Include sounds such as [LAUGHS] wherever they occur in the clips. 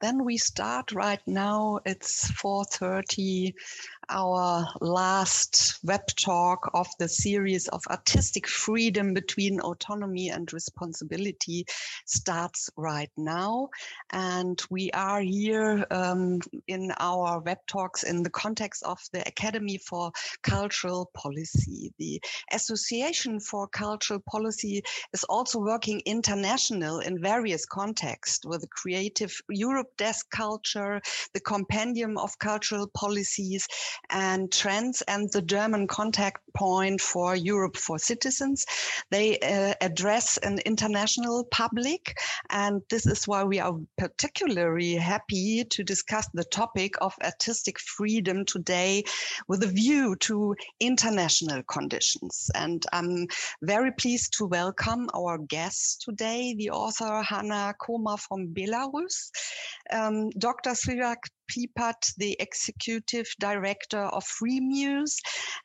Then we start right now. It's 4:30 our last web talk of the series of artistic freedom between autonomy and responsibility starts right now. And we are here um, in our web talks in the context of the Academy for Cultural Policy. The Association for Cultural Policy is also working international in various contexts with the Creative Europe Desk Culture, the Compendium of Cultural Policies, and Trends and the German contact point for Europe for citizens. They uh, address an international public, and this is why we are particularly happy to discuss the topic of artistic freedom today with a view to international conditions. And I'm very pleased to welcome our guest today, the author Hanna Komar from Belarus, um, Dr. Srirak Plipat, the executive director of FreeMuse,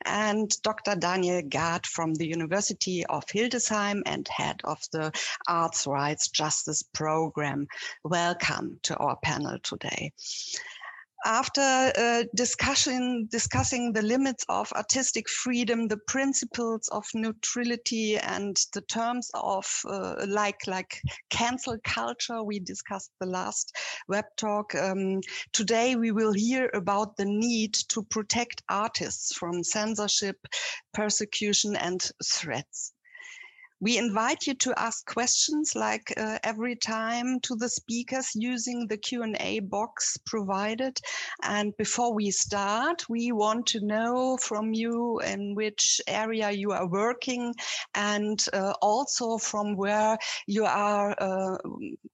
and Dr. Daniel Gad from the University of Hildesheim and head of the Arts Rights Justice Program. Welcome to our panel today after uh, discussion, discussing the limits of artistic freedom, the principles of neutrality, and the terms of uh, like like cancel culture, we discussed the last web talk. Um, today, we will hear about the need to protect artists from censorship, persecution, and threats. We invite you to ask questions like uh, every time to the speakers using the Q&A box provided. And before we start, we want to know from you in which area you are working and uh, also from where you are uh,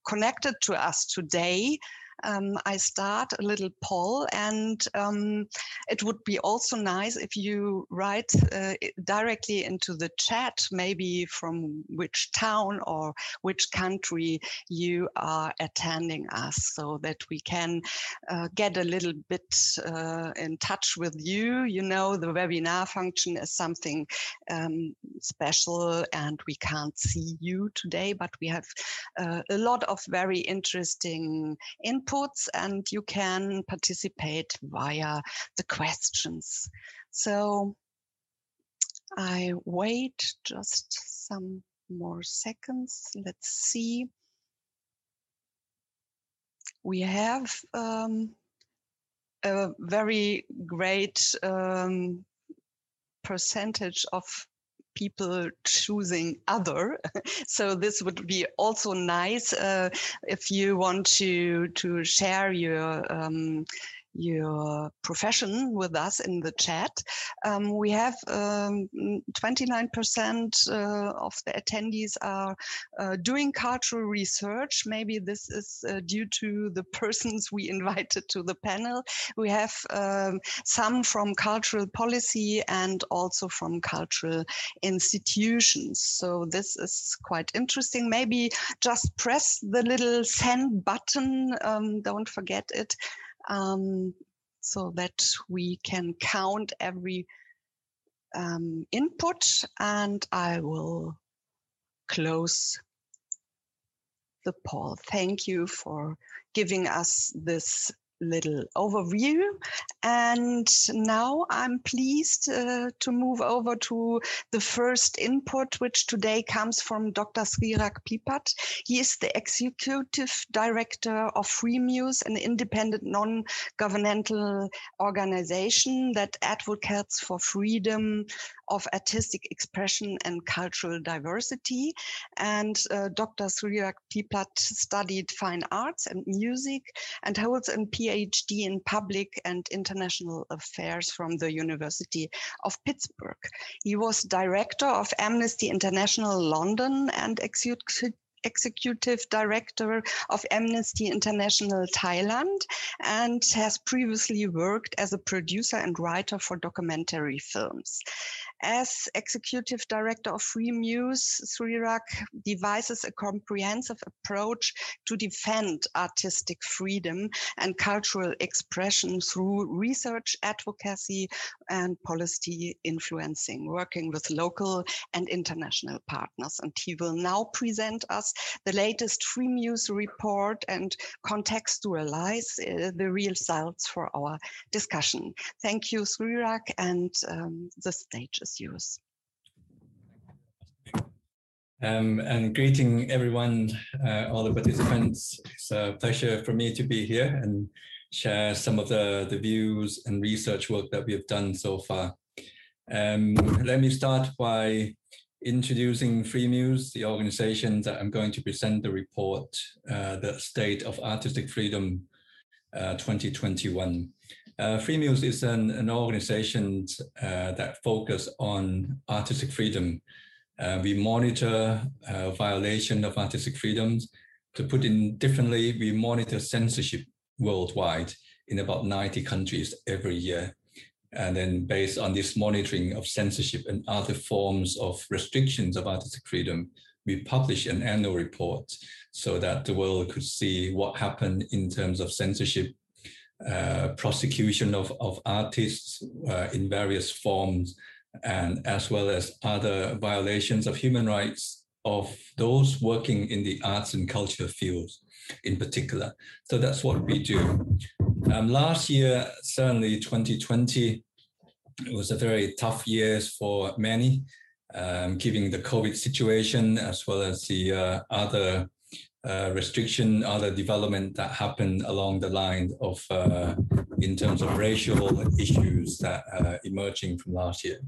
connected to us today um, I start a little poll, and um, it would be also nice if you write uh, directly into the chat, maybe from which town or which country you are attending us, so that we can uh, get a little bit uh, in touch with you. You know, the webinar function is something um, special, and we can't see you today, but we have uh, a lot of very interesting input inputs and you can participate via the questions. So I wait just some more seconds. Let's see. We have um, a very great um, percentage of people choosing other. [LAUGHS] so this would be also nice uh, if you want to to share your um, your profession with us in the chat. Um, we have 29% um, uh, of the attendees are uh, doing cultural research. Maybe this is uh, due to the [LAUGHS] persons we invited to the panel. We have um, some from cultural policy and also from cultural institutions. So this is quite interesting. Maybe just press the little send button. Um, don't forget it um, so that we can count every um, input and I will close the poll. Thank you for giving us this little overview. And now I'm pleased uh, to move over to the first input, which today comes from Dr. Srirak Plipat. He is the executive director of FreeMuse, an independent non-governmental organization that advocates for freedom of artistic expression and cultural diversity. And uh, Dr. Srirak Plipat studied fine arts and music and holds a PhD in public and international affairs from the University of Pittsburgh. He was director of Amnesty International London and executive executive director of Amnesty International Thailand and has previously worked as a producer and writer for documentary films. As executive director of FreeMuse, Srirak devises a comprehensive approach to defend artistic freedom and cultural expression through research, advocacy, and policy influencing, working with local and international partners. And he will now present us the latest Freemuse report and contextualize uh, the results for our discussion. Thank you, Srirak, and um, the stage is yours. Um, and greeting everyone, uh, all the participants. It's a pleasure for me to be here and share some of the, the views and research work that we have done so far. Um, let me start by introducing Freemuse, the organization that I'm going to present the report, uh, the State of Artistic Freedom uh, 2021. Uh, Freemuse is an, an organization uh, that focus on artistic freedom uh, we monitor uh, violation of artistic freedoms. To put in differently, we monitor censorship worldwide in about 90 countries every year. And then based on this monitoring of censorship and other forms of restrictions of artistic freedom, we publish an annual report so that the world could see what happened in terms of censorship, uh, prosecution of, of artists uh, in various forms, and as well as other violations of human rights of those working in the arts and culture fields in particular. So that's what we do. Um, last year, certainly 2020, it was a very tough year for many, um, given the COVID situation as well as the uh, other uh, restriction, other development that happened along the line of uh, in terms of racial issues that uh, emerging from last year.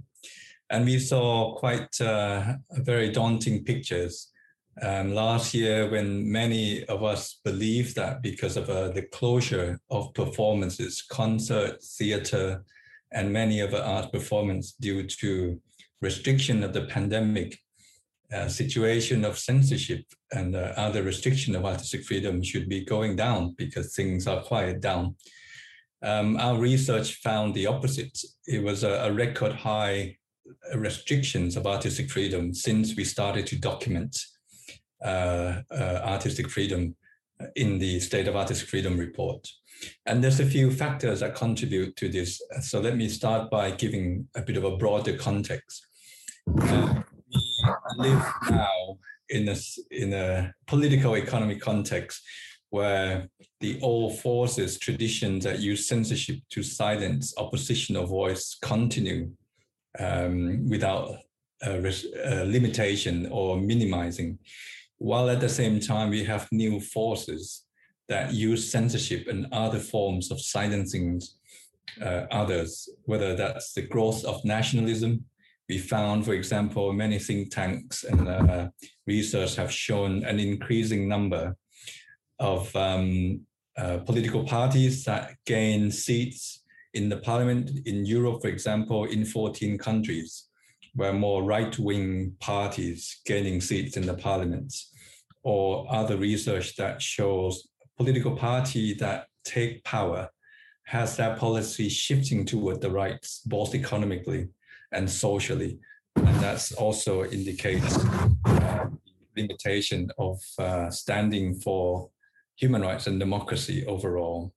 And we saw quite uh, very daunting pictures um, last year when many of us believed that because of uh, the closure of performances, concert, theater, and many of the art performance due to restriction of the pandemic, uh, situation of censorship and uh, other restriction of artistic freedom should be going down because things are quiet down. Um, our research found the opposite. It was a, a record high restrictions of artistic freedom since we started to document uh, uh, artistic freedom in the State of Artistic Freedom report. And there's a few factors that contribute to this. So let me start by giving a bit of a broader context. Uh, live now in a, in a political economy context where the old forces, traditions that use censorship to silence oppositional voice continue um, without a limitation or minimizing, while at the same time we have new forces that use censorship and other forms of silencing uh, others, whether that's the growth of nationalism. We found, for example, many think tanks and uh, research have shown an increasing number of um, uh, political parties that gain seats in the parliament in Europe, for example, in 14 countries, where more right-wing parties gaining seats in the parliament, or other research that shows political party that take power has that policy shifting toward the right, both economically and socially. And that's also indicates uh, limitation of uh, standing for human rights and democracy overall.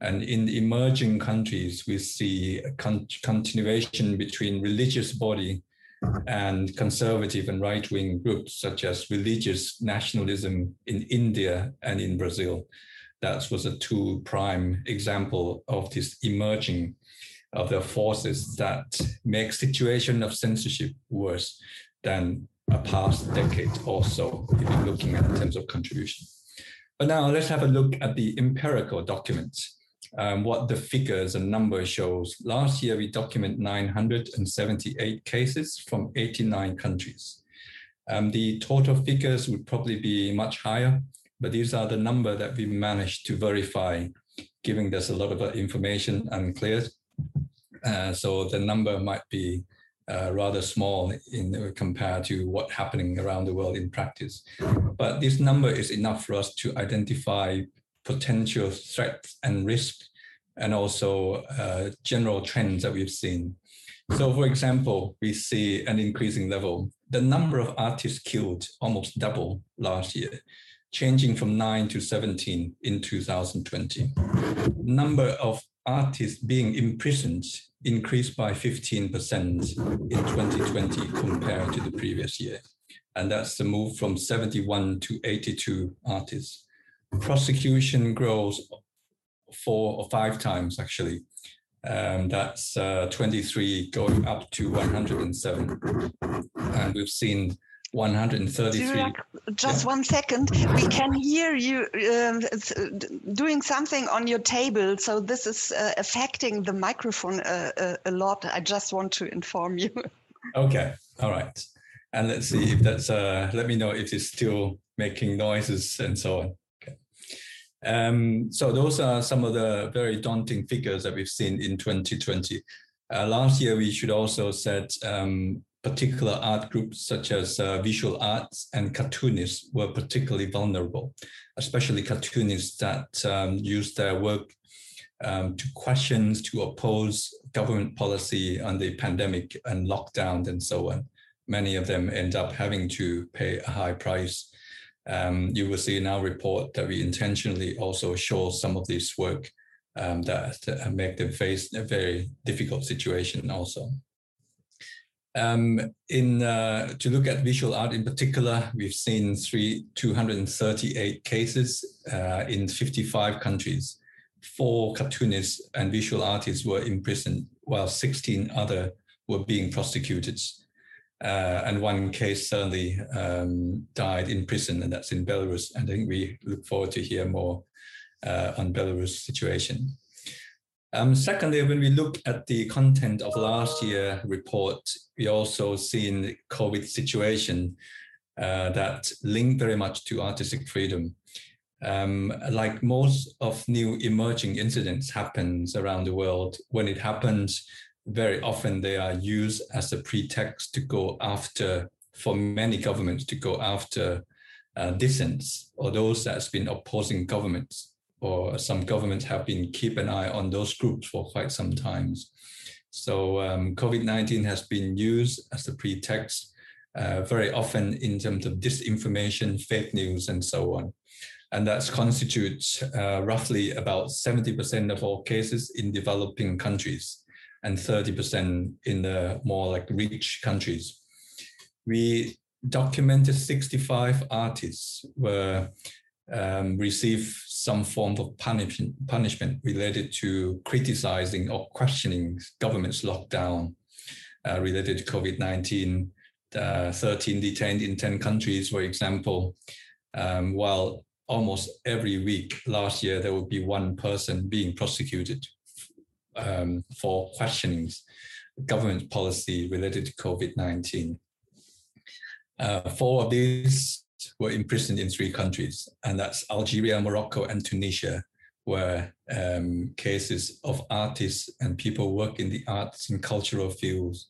And in emerging countries, we see a con- continuation between religious body and conservative and right wing groups, such as religious nationalism in India and in Brazil. That was a two prime example of this emerging of the forces that make situation of censorship worse than a past decade or so, if you're looking at in terms of contribution. But now let's have a look at the empirical documents um, what the figures and numbers shows. Last year, we document 978 cases from 89 countries. Um, the total figures would probably be much higher, but these are the number that we managed to verify, giving us a lot of information unclear. Uh, so the number might be uh, rather small in compared to what happening around the world in practice. But this number is enough for us to identify potential threats and risks, and also uh, general trends that we've seen. So, for example, we see an increasing level. The number of artists killed almost double last year, changing from 9 to 17 in 2020. Number of artists being imprisoned increased by 15% in 2020 compared to the previous year. and that's the move from 71 to 82 artists. Prosecution grows four or five times actually. Um, that's uh, 23 going up to 107. And we've seen 133. just yeah. one second. We can hear you um, doing something on your table. So this is uh, affecting the microphone uh, uh, a lot. I just want to inform you. [LAUGHS] Okay. All right. And let's see if that's, uh, let me know if it's still making noises and so on. Okay. Um, so those are some of the very daunting figures that we've seen in 2020. Uh, last year, we should also set um, particular art groups such as uh, visual arts and cartoonists were particularly vulnerable, especially cartoonists that um, use their work um, to question, to oppose government policy on the pandemic and lockdown and so on. Many of them end up having to pay a high price. Um, you will see in our report that we intentionally also show some of this work um, that, that make them face a very difficult situation also. Um, in uh, to look at visual art in particular, we've seen three 238 cases uh, in 55 countries. Four cartoonists and visual artists were imprisoned, while 16 other were being prosecuted. Uh, and one case certainly um, died in prison, and that's in Belarus. And I think we look forward to hear more uh, on Belarus situation. Um, secondly, when we look at the content of last year report, we also seen the COVID situation uh, that link very much to artistic freedom. Um, like most of new emerging incidents happens around the world, when it happens, very often they are used as a pretext to go after, for many governments to go after uh, dissents or those that's been opposing governments or some governments have been keep an eye on those groups for quite some times. So um, COVID-19 has been used as a pretext uh, very often in terms of disinformation, fake news, and so on. And that constitutes uh, roughly about 70% of all cases in developing countries and 30% in the more like rich countries. We documented 65 artists were um, receive some form of punishment, punishment related to criticizing or questioning government's lockdown uh, related to COVID-19. Uh, 13 detained in 10 countries, for example, um, while almost every week last year there would be one person being prosecuted um, for questioning government policy related to COVID-19. Uh, four of these were imprisoned in three countries, and that's Algeria, Morocco, and Tunisia, where um, cases of artists and people working in the arts and cultural fields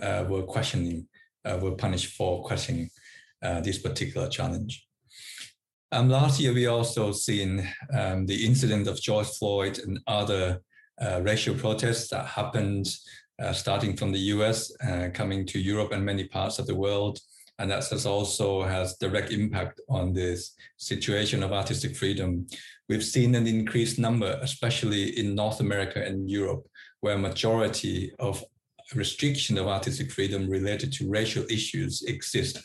uh, were questioning, uh, were punished for questioning uh, this particular challenge. Last year, we also seen um, the incident of George Floyd and other uh, racial protests that happened uh, starting from the US, uh, coming to Europe and many parts of the world and that has also has direct impact on this situation of artistic freedom. We've seen an increased number, especially in North America and Europe, where majority of restriction of artistic freedom related to racial issues exist.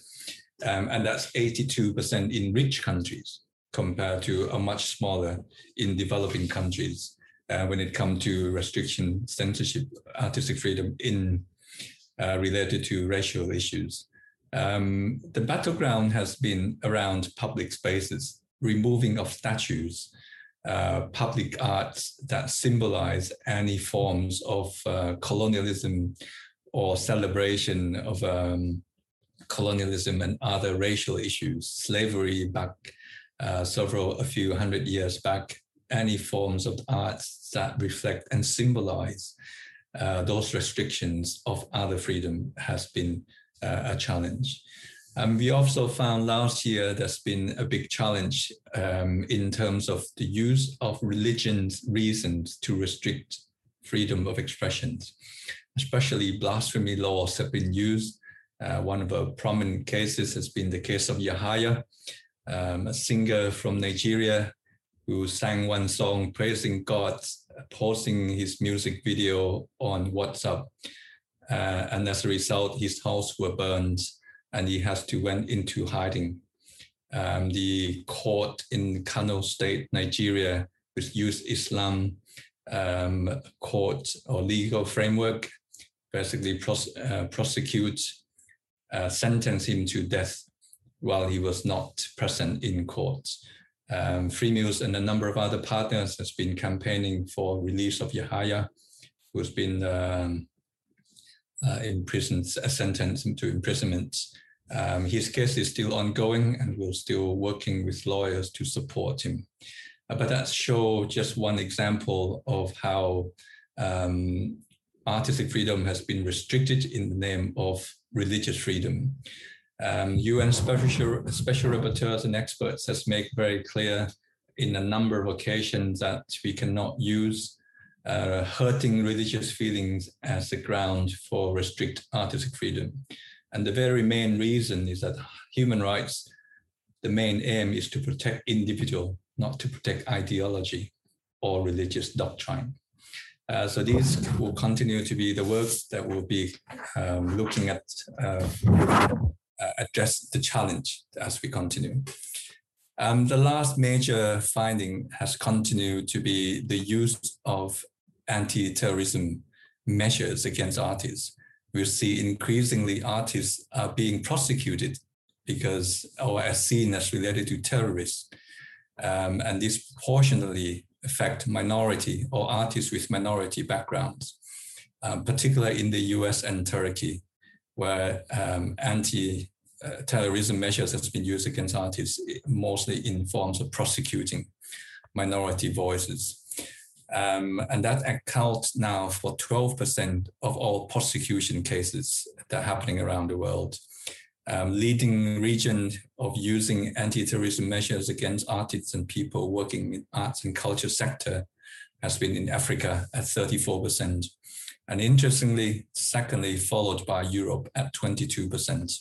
Um, and that's 82% in rich countries compared to a much smaller in developing countries uh, when it comes to restriction, censorship, artistic freedom in uh, related to racial issues. Um, the battleground has been around public spaces, removing of statues, uh, public arts that symbolize any forms of uh, colonialism or celebration of um, colonialism and other racial issues, slavery back uh, several, a few hundred years back, any forms of arts that reflect and symbolize uh, those restrictions of other freedom has been a challenge. Um, we also found last year there's been a big challenge um, in terms of the use of religion's reasons to restrict freedom of expression. Especially blasphemy laws have been used. Uh, one of the prominent cases has been the case of Yahaya, um, a singer from Nigeria who sang one song praising God, posting his music video on WhatsApp uh, and as a result, his house were burned and he has to went into hiding. Um, the court in Kano State, Nigeria, which used Islam um, court or legal framework, basically pros- uh, prosecute, uh, sentence him to death while he was not present in court. Um, Freemuse and a number of other partners has been campaigning for release of Yahaya, who's been um, uh, imprisoned, sentenced to imprisonment. Um, his case is still ongoing, and we're still working with lawyers to support him. Uh, but that shows just one example of how um, artistic freedom has been restricted in the name of religious freedom. Um, UN special, special rapporteurs and experts has made very clear in a number of occasions that we cannot use uh, hurting religious feelings as the ground for restrict artistic freedom. And the very main reason is that human rights, the main aim is to protect individual, not to protect ideology or religious doctrine. Uh, so these will continue to be the works that will be um, looking at uh, uh, address the challenge as we continue. Um, the last major finding has continued to be the use of anti-terrorism measures against artists. We see increasingly artists are being prosecuted because or as seen as related to terrorists. Um, and disproportionately affect minority or artists with minority backgrounds, um, particularly in the US and Turkey, where um, anti terrorism measures has been used against artists, mostly in forms of prosecuting minority voices. Um, and that accounts now for 12% of all prosecution cases that are happening around the world. Um, leading region of using anti-terrorism measures against artists and people working in arts and culture sector has been in Africa at 34%. And interestingly, secondly, followed by Europe at 22%.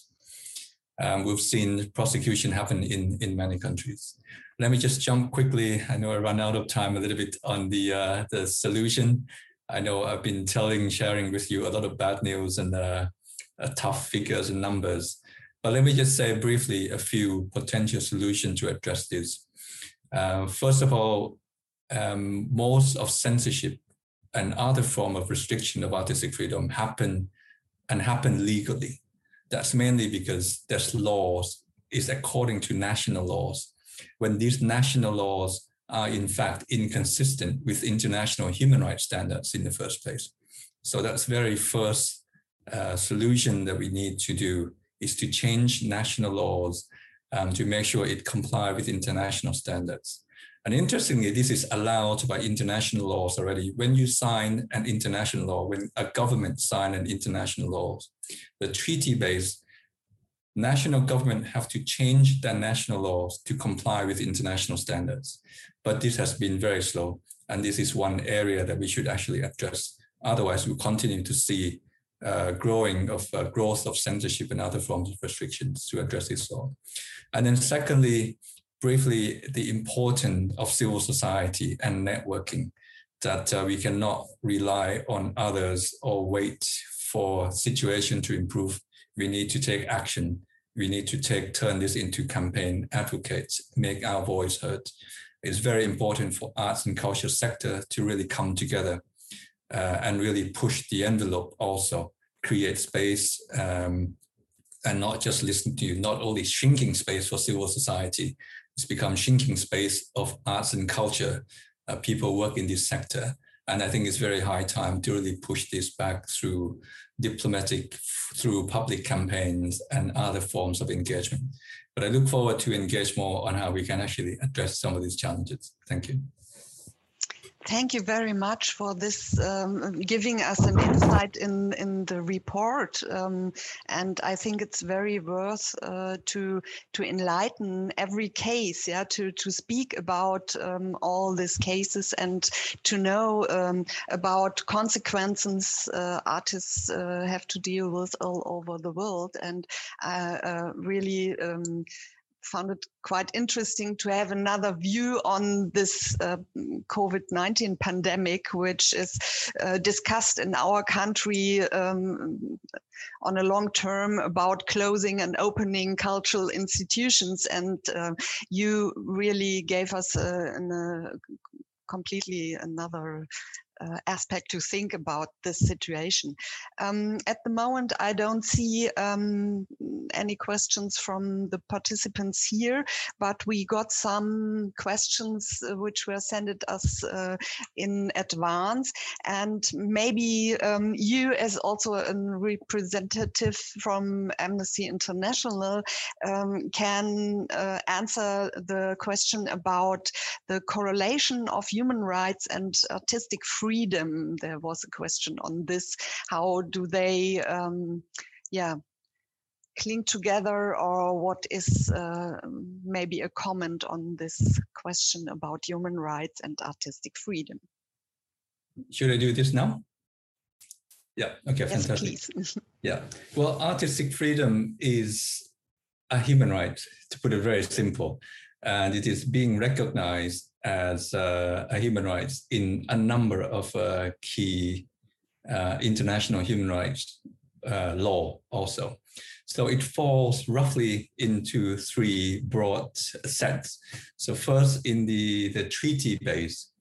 Um, we've seen prosecution happen in, in many countries. Let me just jump quickly. I know I run out of time a little bit on the, uh, the solution. I know I've been telling, sharing with you a lot of bad news and uh, uh, tough figures and numbers. But let me just say briefly a few potential solutions to address this. Uh, first of all, um, most of censorship and other form of restriction of artistic freedom happen and happen legally. That's mainly because there's laws is according to national laws. When these national laws are in fact inconsistent with international human rights standards in the first place. So that's very first uh, solution that we need to do is to change national laws um, to make sure it comply with international standards. And interestingly, this is allowed by international laws already. When you sign an international law, when a government sign an international law, the treaty-based national government have to change their national laws to comply with international standards. But this has been very slow. And this is one area that we should actually address. Otherwise, we'll continue to see uh, growing of uh, growth of censorship and other forms of restrictions to address this law. And then secondly, briefly, the importance of civil society and networking, that uh, we cannot rely on others or wait for situation to improve. We need to take action. We need to take turn this into campaign advocates, make our voice heard. It's very important for arts and culture sector to really come together uh, and really push the envelope also, create space um, and not just listen to you, not only shrinking space for civil society, it's become shrinking space of arts and culture. Uh, people work in this sector. And I think it's very high time to really push this back through diplomatic, through public campaigns and other forms of engagement. But I look forward to engage more on how we can actually address some of these challenges. Thank you. Thank you very much for this, um, giving us an insight in, in the report. Um, and I think it's very worth uh, to to enlighten every case, yeah, to, to speak about um, all these cases and to know um, about consequences uh, artists uh, have to deal with all over the world. And uh, uh, really um, found it quite interesting to have another view on this uh, COVID 19 pandemic, which is uh, discussed in our country um, on a long term about closing and opening cultural institutions. And uh, you really gave us a, a completely another uh, aspect to think about this situation. Um, at the moment, I don't see um, any questions from the participants here, but we got some questions uh, which were sent us uh, in advance. And maybe um, you, as also a representative from Amnesty International, um, can uh, answer the question about the correlation of human rights and artistic freedom freedom. There was a question on this. How do they, um, yeah, cling together, or what is uh, maybe a comment on this question about human rights and artistic freedom? Should I do this now? Yeah. Okay. Yes, fantastic. [LAUGHS] yeah. Well, artistic freedom is a human right, to put it very simple, and it is being recognized as uh, human rights in a number of uh, key uh, international human rights uh, law also. So it falls roughly into three broad sets. So first in the, the treaty base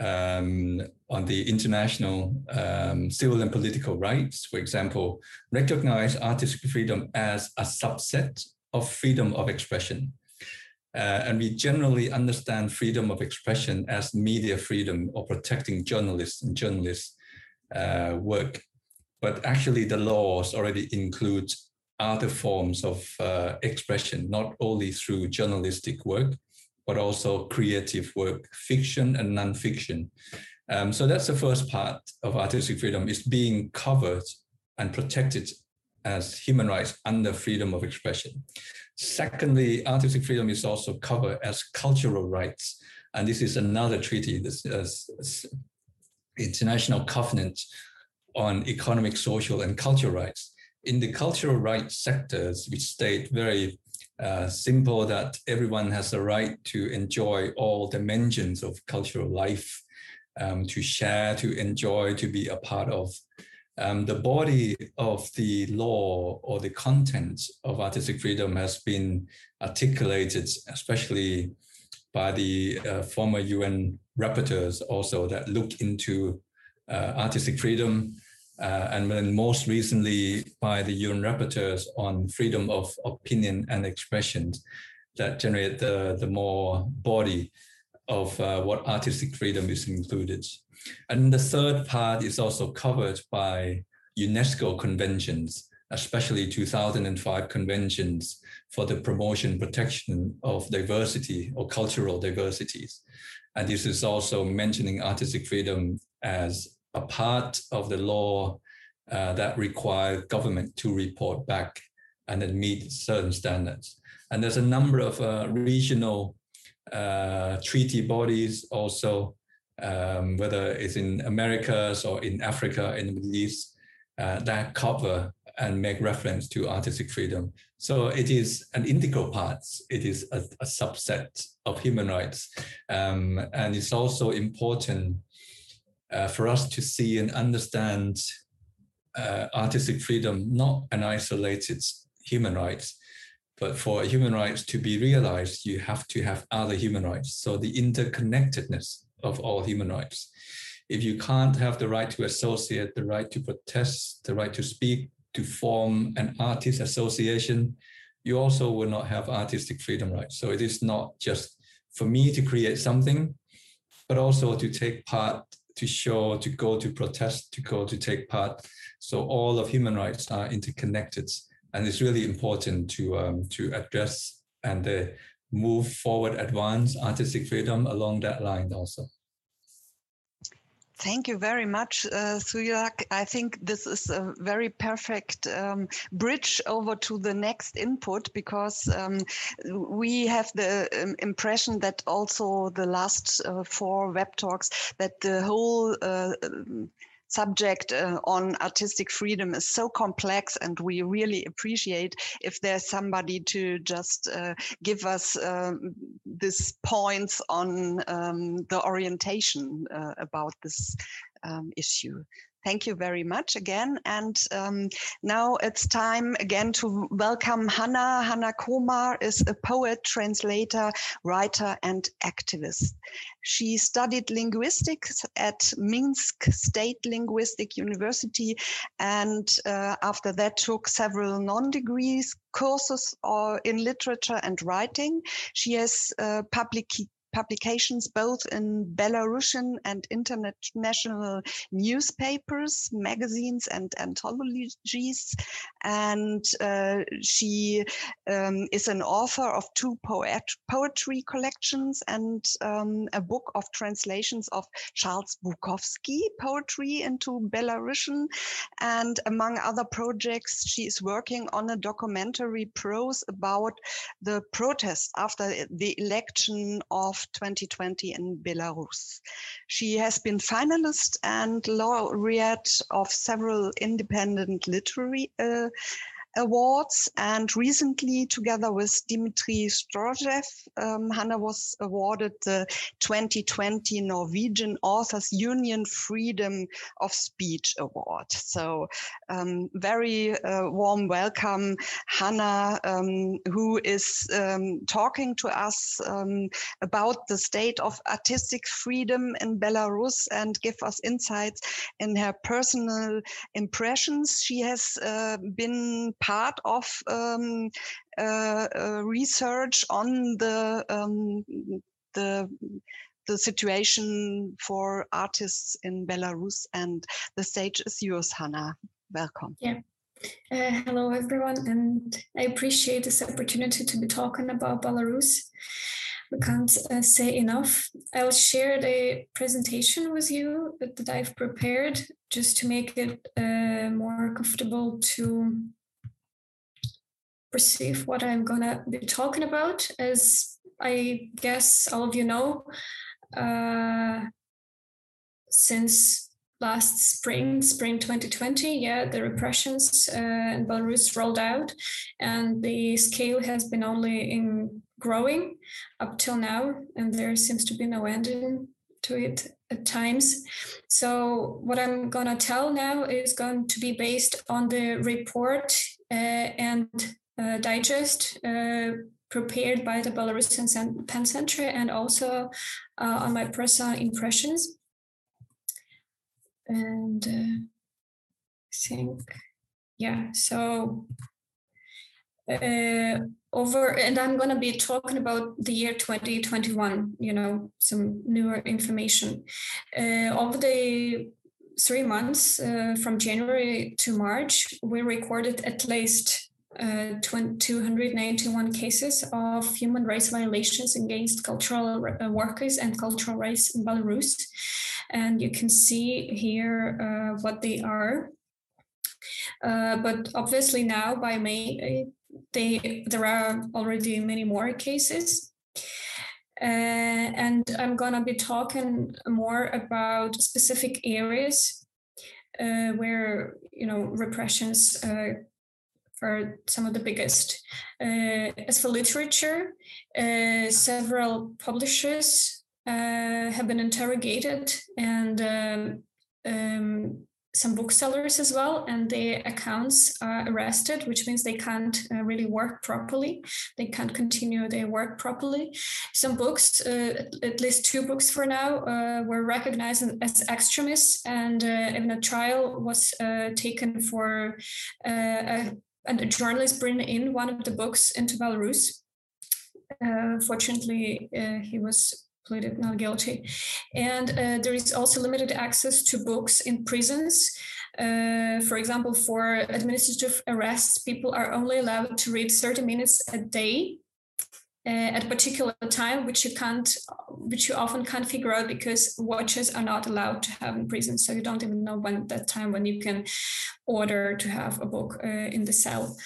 um, on the international um, civil and political rights, for example, recognize artistic freedom as a subset of freedom of expression. Uh, and we generally understand freedom of expression as media freedom or protecting journalists and journalists' uh, work. But actually, the laws already include other forms of uh, expression, not only through journalistic work, but also creative work, fiction and nonfiction. Um, so that's the first part of artistic freedom is being covered and protected as human rights under freedom of expression. Secondly, artistic freedom is also covered as cultural rights. And this is another treaty, this is International Covenant on Economic, Social, and Cultural Rights. In the cultural rights sectors, we state very uh, simple that everyone has the right to enjoy all dimensions of cultural life, um, to share, to enjoy, to be a part of um, the body of the law or the content of artistic freedom has been articulated, especially by the uh, former UN rapporteurs also that look into uh, artistic freedom, uh, and then most recently by the UN rapporteurs on freedom of opinion and expression that generate the, the more body of uh, what artistic freedom is included. And the third part is also covered by UNESCO conventions, especially 2005 conventions for the promotion protection of diversity or cultural diversities. And this is also mentioning artistic freedom as a part of the law uh, that require government to report back and then meet certain standards. And there's a number of uh, regional uh, treaty bodies also um, whether it's in Americas or in Africa, in the Middle East, uh, that cover and make reference to artistic freedom. So it is an integral part. It is a, a subset of human rights. Um, and it's also important uh, for us to see and understand uh, artistic freedom, not an isolated human rights, but for human rights to be realized, you have to have other human rights. So the interconnectedness of all human rights. If you can't have the right to associate, the right to protest, the right to speak, to form an artist association, you also will not have artistic freedom rights. So it is not just for me to create something, but also to take part, to show, to go to protest, to go to take part. So all of human rights are interconnected, and it's really important to um, to address and uh, move forward, advance artistic freedom along that line also. Thank you very much, uh, I think this is a very perfect um, bridge over to the next input because um, we have the um, impression that also the last uh, four web talks that the whole uh, subject uh, on artistic freedom is so complex, and we really appreciate if there's somebody to just uh, give us um, points on um, the orientation uh, about this um, issue. Thank you very much again. And um, now it's time again to welcome Hannah. Hannah Komar is a poet, translator, writer, and activist. She studied linguistics at Minsk State Linguistic University and uh, after that took several non-degrees courses uh, in literature and writing. She has uh, public publications both in Belarusian and international newspapers, magazines, and anthologies. And uh, she um, is an author of two poet poetry collections and um, a book of translations of Charles Bukowski poetry into Belarusian. And among other projects, she is working on a documentary prose about the protests after the election of 2020 in Belarus. She has been finalist and laureate of several independent literary uh, awards. And recently, together with Dmitry Strotsev, um, Hannah was awarded the 2020 Norwegian Authors Union Freedom of Speech Award. So, um, very uh, warm welcome, Hannah, um, who is um, talking to us um, about the state of artistic freedom in Belarus and give us insights in her personal impressions. She has uh, been part of um, uh, uh, research on the um, the the situation for artists in Belarus. And the stage is yours, Hannah. Welcome. Yeah. Uh, hello, everyone, and I appreciate this opportunity to be talking about Belarus. We can't uh, say enough. I'll share the presentation with you that I've prepared just to make it uh, more comfortable to perceive what I'm gonna be talking about. As I guess all of you know, uh, since last spring, spring 2020, yeah, the repressions uh, in Belarus rolled out, and the scale has been only in growing up till now, and there seems to be no ending to it at times. So what I'm gonna tell now is going to be based on the report uh, and uh, digest uh, prepared by the Belarusian Pen Center and also uh, on my personal impressions. And I think, yeah, so uh, over and i'm going to be talking about the year 2021 you know some newer information uh, over the three months uh, from january to march we recorded at least uh, 291 cases of human rights violations against cultural uh, workers and cultural rights in Belarus. And you can see here uh, what they are. Uh, but obviously now by May, they, there are already many more cases. Uh, and I'm gonna be talking more about specific areas uh, where you know repressions uh, are some of the biggest. Uh, as for literature, uh, several publishers uh, have been interrogated and um, um, some booksellers as well, and their accounts are arrested, which means they can't uh, really work properly. They can't continue their work properly. Some books, uh, at least two books for now, uh, were recognized as extremists, and even a trial was taken for a and a journalist bring in one of the books into Belarus. Uh, fortunately, uh, he was pleaded not guilty. And uh, there is also limited access to books in prisons. Uh, for example, for administrative arrests, people are only allowed to read 30 minutes a day at a particular time, which you can't, which you often can't figure out because watches are not allowed to have in prison. So you don't even know when that time when you can order to have a book uh, in the cell.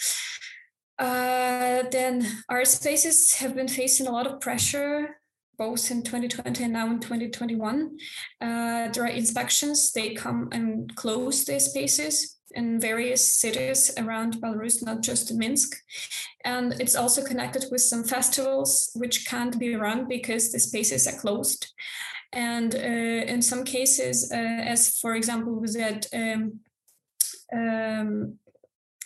Uh, then our spaces have been facing a lot of pressure both in 2020 and now in 2021. Uh, there are inspections, they come and close their spaces in various cities around Belarus, not just Minsk. And it's also connected with some festivals which can't be run because the spaces are closed. And uh, in some cases, uh, as for example, with that um, um,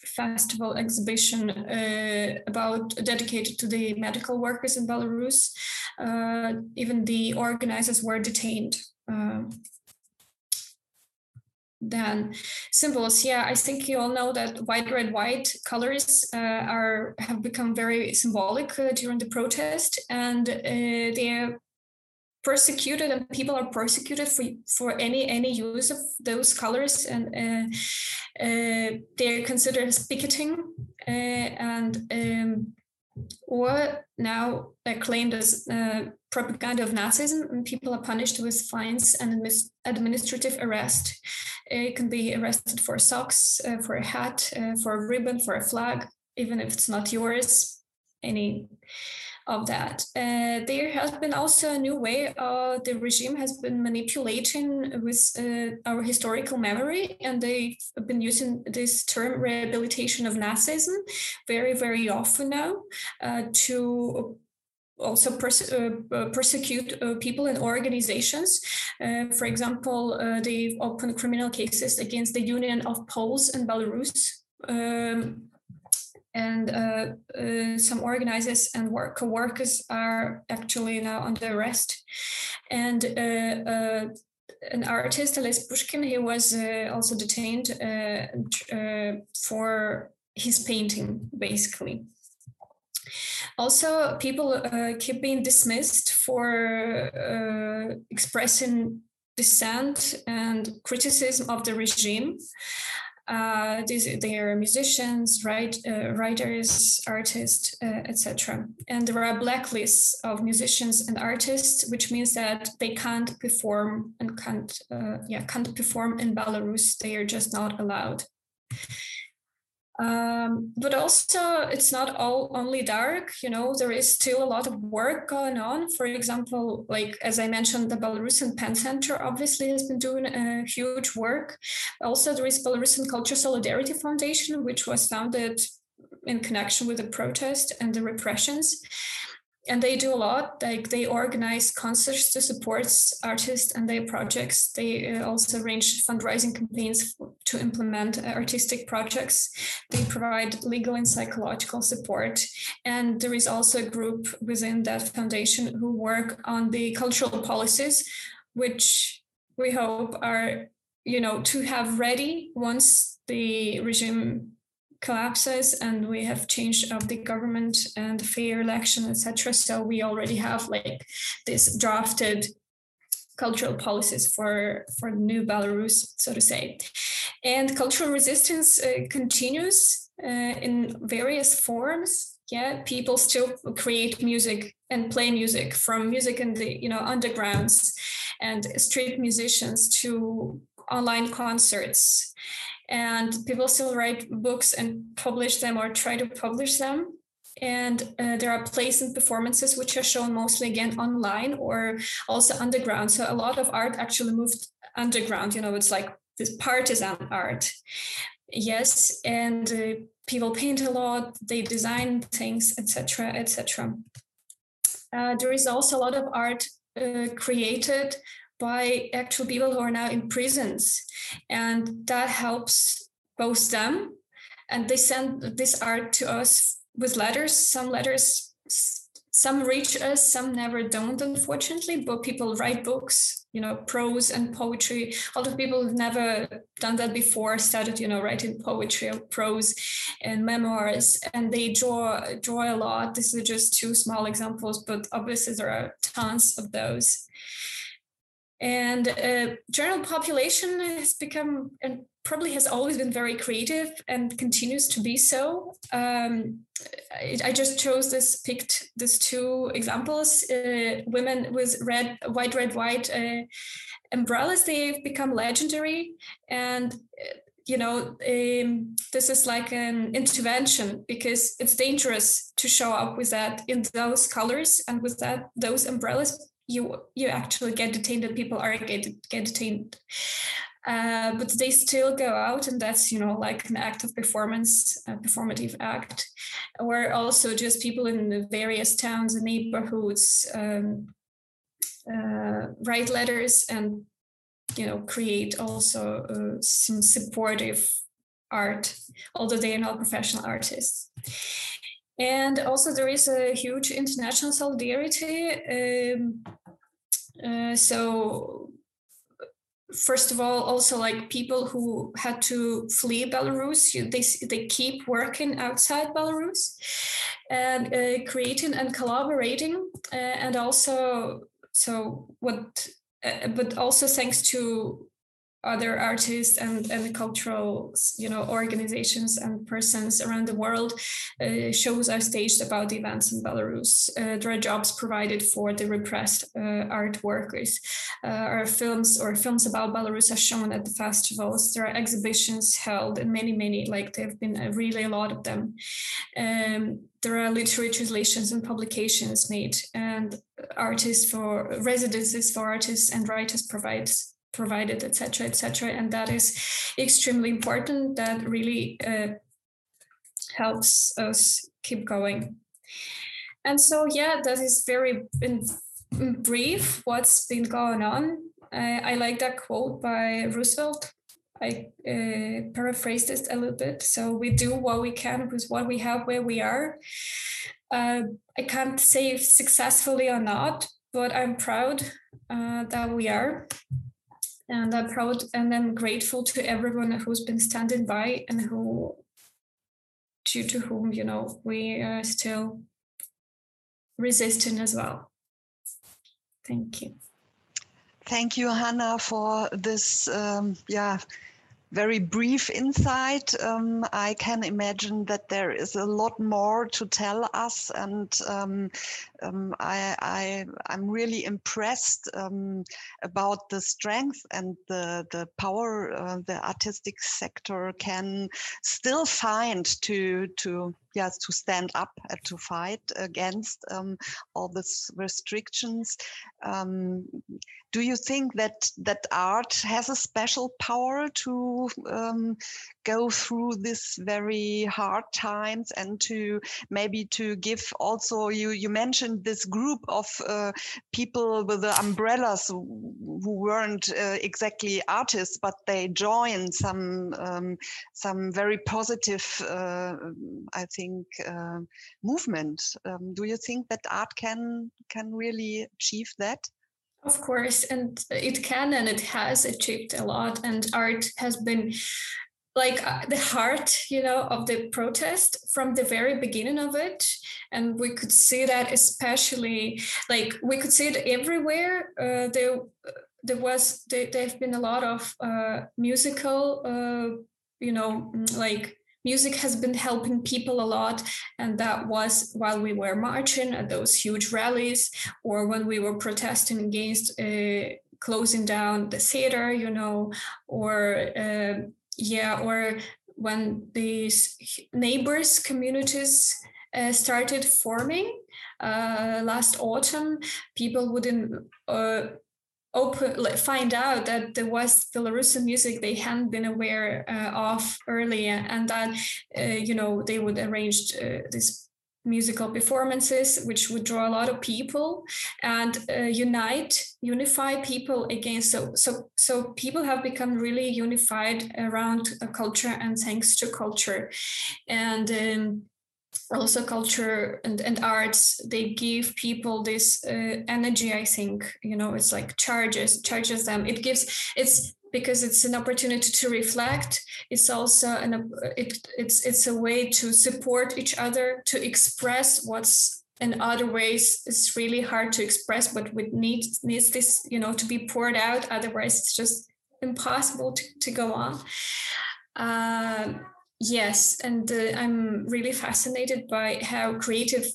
festival exhibition uh, about dedicated to the medical workers in Belarus. Uh, even the organizers were detained. Then symbols. Yeah i think you all know that white red white colors uh, are have become very symbolic uh, during the protest and uh, they're persecuted and people are persecuted for for any any use of those colors and uh, uh, they're considered as picketing uh, and um, or now they're claimed as uh, propaganda of Nazism, and people are punished with fines and administrative arrest. It can be arrested for socks, uh, for a hat, uh, for a ribbon, for a flag, even if it's not yours. Any of that. Uh, there has been also a new way uh, the regime has been manipulating with uh, our historical memory, and they've been using this term rehabilitation of Nazism very, very often now uh, to also uh, uh, persecute uh, people and organizations. Uh, for example, uh, they've opened criminal cases against the Union of Poles and Belarus. Um, and uh, uh, some organizers and work co-workers are actually now under arrest. And uh, uh an artist, Ales Pushkin, he was uh, also detained uh, for his painting, basically. Also, people keep being dismissed for expressing dissent and criticism of the regime uh, these they are musicians, write, uh, writers, artists, uh, etc. And there are blacklists of musicians and artists, which means that they can't perform and can't uh, yeah can't perform in Belarus. They are just not allowed. Um, but also, it's not all only dark. You know, there is still a lot of work going on. For example, like as I mentioned, the Belarusian Pen Center obviously has been doing a huge work. Also, there is Belarusian Culture Solidarity Foundation, which was founded in connection with the protest and the repressions and they do a lot. Like they organize concerts to support artists and their projects. They uh, also arrange fundraising campaigns to implement artistic projects. They provide legal and psychological support. And there is also a group within that foundation who work on the cultural policies which we hope are you know to have ready once the regime collapses and we have change of the government and the fair election etc so we already have like this drafted cultural policies for for new belarus so to say. And cultural resistance uh, continues uh, in various forms. Yeah people still create music and play music from music in the you know undergrounds and street musicians to online concerts and people still write books and publish them or try to publish them. And uh, there are plays and performances which are shown mostly again online or also underground. So a lot of art actually moved underground you know it's like this partisan art. Yes and uh, people paint a lot they design things etc etc uh, there is also a lot of art uh, created by actual people who are now in prisons. And that helps both them. And they send this art to us with letters. Some letters, some reach us, some never don't, unfortunately. But people write books, you know, prose and poetry. A lot of people who've never done that before started, you know, writing poetry or prose and memoirs. And they draw draw a lot. This is just two small examples, but obviously there are tons of those and uh, general population has become and probably has always been very creative and continues to be so. Um, I, I, just chose this picked these two examples uh, women with red white red white uh, umbrellas. They've become legendary and uh, you know um, this is like an intervention because it's dangerous to show up with that in those colors and with that those umbrellas you you actually get detained and people are get, get detained. Uh, but they still go out and that's you know like an act of performance a performative act. Or also just people in the various towns and neighborhoods um, uh, write letters and you know create also uh, some supportive art although they are not professional artists and also there is a huge international solidarity um, uh, so first of all also like people who had to flee belarus they, they keep working outside belarus and uh, creating and collaborating uh, and also so what uh, but also thanks to other artists and, and cultural you know organizations and persons around the world uh, shows are staged about the events in belarus uh, there are jobs provided for the repressed uh, art workers. Uh, our films or films about belarus are shown at the festivals. There are exhibitions held and many many like there have been really a lot of them. Um, there are literary translations and publications made and artists for residences for artists and writers provides provided, etc., etc. And that is extremely important. That really uh, helps us keep going. And so, yeah, that is very in, brief what's been going on. I like that quote by Roosevelt. I uh, paraphrased it a little bit. So we do what we can with what we have where we are. Uh, I can't say successfully or not, but I'm proud uh, that we are and I'm proud and I'm grateful to everyone who's been standing by and who, due to whom you know we are still resisting as well. Thank you. Thank you, Hannah, for this um, yeah very brief insight. Um, I can imagine that there is a lot more to tell us, and um, um, I, am really impressed um, about the strength and the, the power uh, the artistic sector can still find to, to yes, to stand up and to fight against um, all these restrictions. Do you think that that art has a special power to um, go through this very hard times and to maybe to give also you you mentioned this group of uh, people with the umbrellas who weren't uh, exactly artists but they joined some um, some very positive uh, I think uh, movement. Um, do you think that art can can really achieve that of course, and it can and it has achieved a lot, and art has been like uh, the heart you know of the protest from the very beginning of it. And we could see that especially like we could see it everywhere uh, there there was there, there have been a lot of uh, musical uh, you know mm, like music has been helping people a lot and that was while we were marching at those huge rallies or when we were protesting against uh, closing down the theater you know or uh, yeah or when these neighbors communities uh, started forming uh, last autumn people wouldn't uh, open like, find out that there was belarusian music they hadn't been aware uh, of earlier and that uh, you know they would arrange uh, this musical performances which would draw a lot of people and uh, unite unify people against so so so people have become really unified around a culture and thanks to culture. And um, also culture and, and arts they give people this uh, energy i think you know it's like charges charges them. It gives it's because it's an opportunity to reflect. It's also an it, it's it's a way to support each other to express what's in other ways. It's really hard to express but with needs needs this you know to be poured out. Otherwise it's just impossible to, to go on. Um, yes and uh, i'm really fascinated by how creative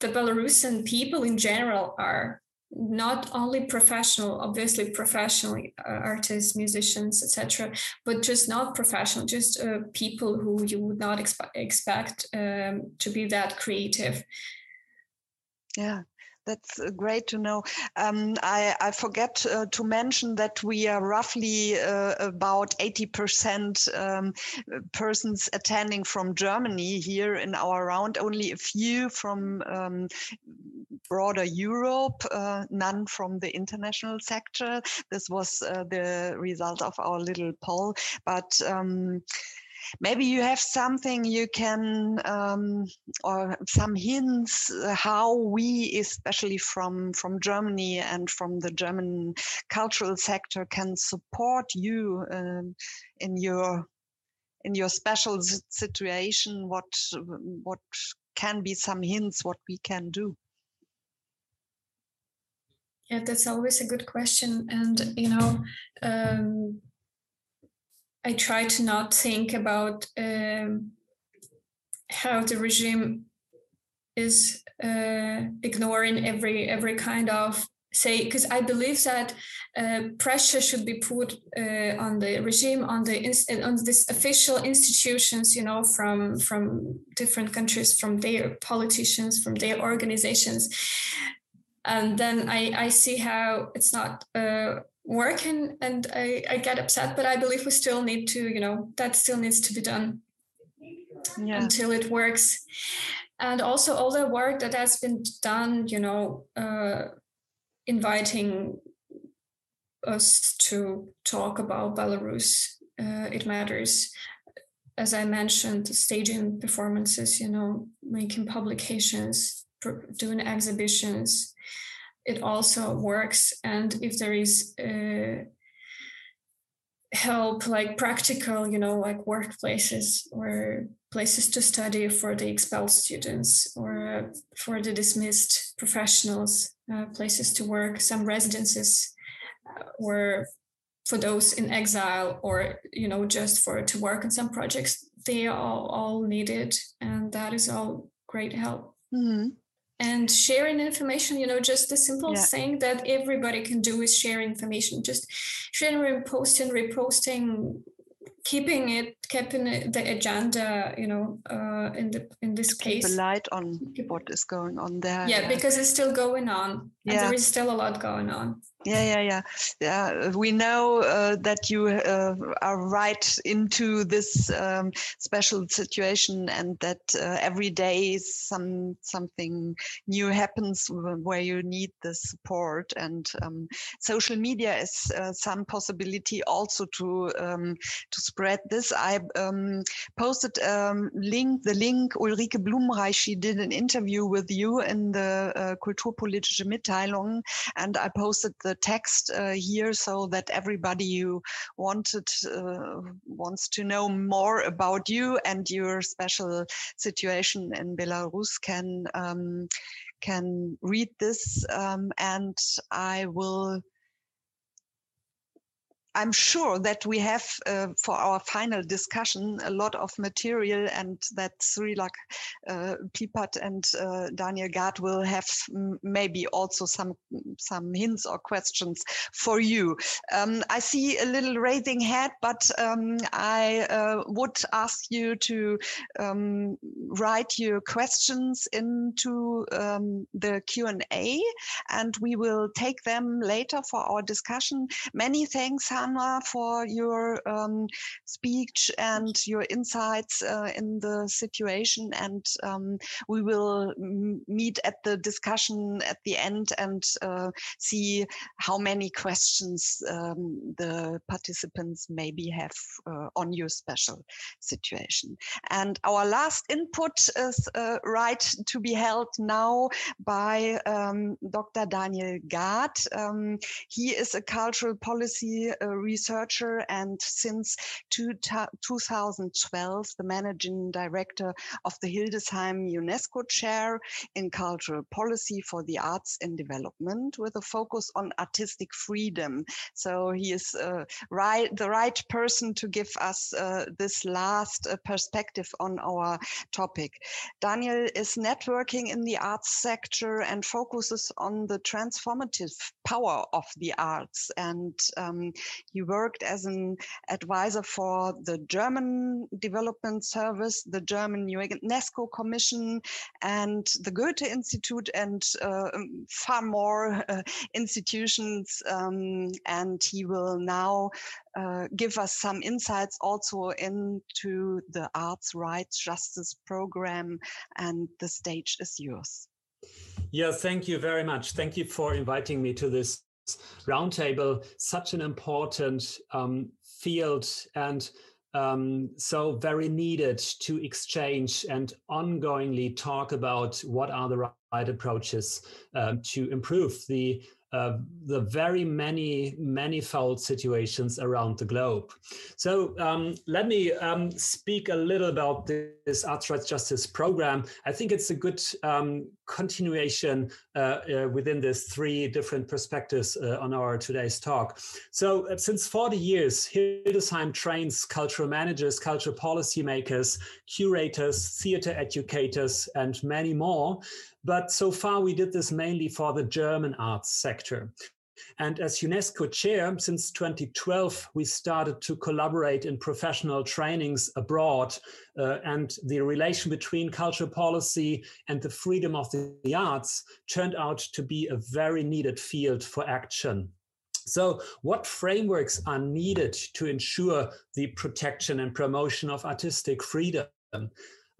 the belarusian people in general are. Not only professional obviously professional uh, artists musicians etc but just not professional just uh, people who you would not expe- expect um, to be that creative. Yeah that's uh, great to know. Um, I, I, forget uh, to mention that we are roughly uh, about 80% um, persons attending from Germany here in our round, only a few from um, broader Europe, uh, none from the international sector. This was uh, the result of our little poll. But um, maybe you have something you can um, or some hints how we especially from from germany and from the german cultural sector can support you um, in your in your special situation. What what can be some hints what we can do? Yeah that's always a good question. And you know um, I try to not think about um, how the regime is uh, ignoring every every kind of say because I believe that uh, pressure should be put uh, on the regime on the on this official institutions you know from from different countries from their politicians from their organizations. And then I I see how it's not uh, work and, and I, I get upset, but I believe we still need to, you know, that still needs to be done yeah. until it works. And also all the work that has been done, you know, uh, inviting us to talk about Belarus, uh, it matters. As I mentioned, staging performances, you know, making publications, doing exhibitions, it also works. And if there is uh, help, like practical, you know, like workplaces or places to study for the expelled students or for the dismissed professionals, uh, places to work, some residences, uh, or for those in exile or you know just for to work on some projects they are all, needed. And that is all great help. Mm-hmm and sharing information you know just the simple yeah. thing that everybody can do is share information just sharing posting reposting keeping it keeping the agenda you know uh, in the in this case a light on what is going on there yeah, yeah. because it's still going on yeah. there is still a lot going on. Yeah yeah yeah. Yeah we know uh, that you uh, are right into this um, special situation and that uh, every day some something new happens where you need the support. And um, social media is uh, some possibility also to um, to spread this. I um, posted um, link the link ulrike blumenreich she did an interview with you in the uh, kulturpolitische and i posted the text uh, here so that everybody who wanted uh, wants to know more about you and your special situation in Belarus can um, can read this um, and I will I'm sure that we have uh, for our final discussion a lot of material and that Srirak uh, Plipat and uh, Daniel Gad will have maybe also some some hints or questions for you. Um, I see a little raising head, but um, I uh, would ask you to um, write your questions into um, the Q&A and we will take them later for our discussion. Many thanks, for your um, speech and your insights uh, in the situation. And um, we will meet at the discussion at the end and uh, see how many questions um, the participants maybe have uh, on your special situation. And our last input is uh, right to be held now by um, Dr. Daniel Gad. Um, he is a cultural policy uh, researcher and since two 2012 the managing director of the Hildesheim UNESCO Chair in Cultural Policy for the Arts and Development with a focus on artistic freedom. So he is uh, right, the right person to give us uh, this last uh, perspective on our topic. Daniel is networking in the arts sector and focuses on the transformative power of the arts. And um, he worked as an advisor for the German Development Service, the German UNESCO Commission, and the Goethe Institute, and uh, um, far more uh, institutions. Um, and he will now uh, give us some insights also into the arts rights justice program and the stage is yours yeah thank you very much thank you for inviting me to this roundtable such an important um, field and um, so very needed to exchange and ongoingly talk about what are the right approaches um, to improve the uh, the very many manifold situations around the globe. So um, let me um, speak a little about this arts rights justice program. I think it's a good um, continuation uh, uh, within these three different perspectives uh, on our today's talk. So uh, since 40 years, Hildesheim trains cultural managers, cultural policymakers, curators, theater educators, and many more but so far, we did this mainly for the German arts sector. And as UNESCO chair, since 2012, we started to collaborate in professional trainings abroad. Uh, and the relation between cultural policy and the freedom of the arts turned out to be a very needed field for action. So, what frameworks are needed to ensure the protection and promotion of artistic freedom?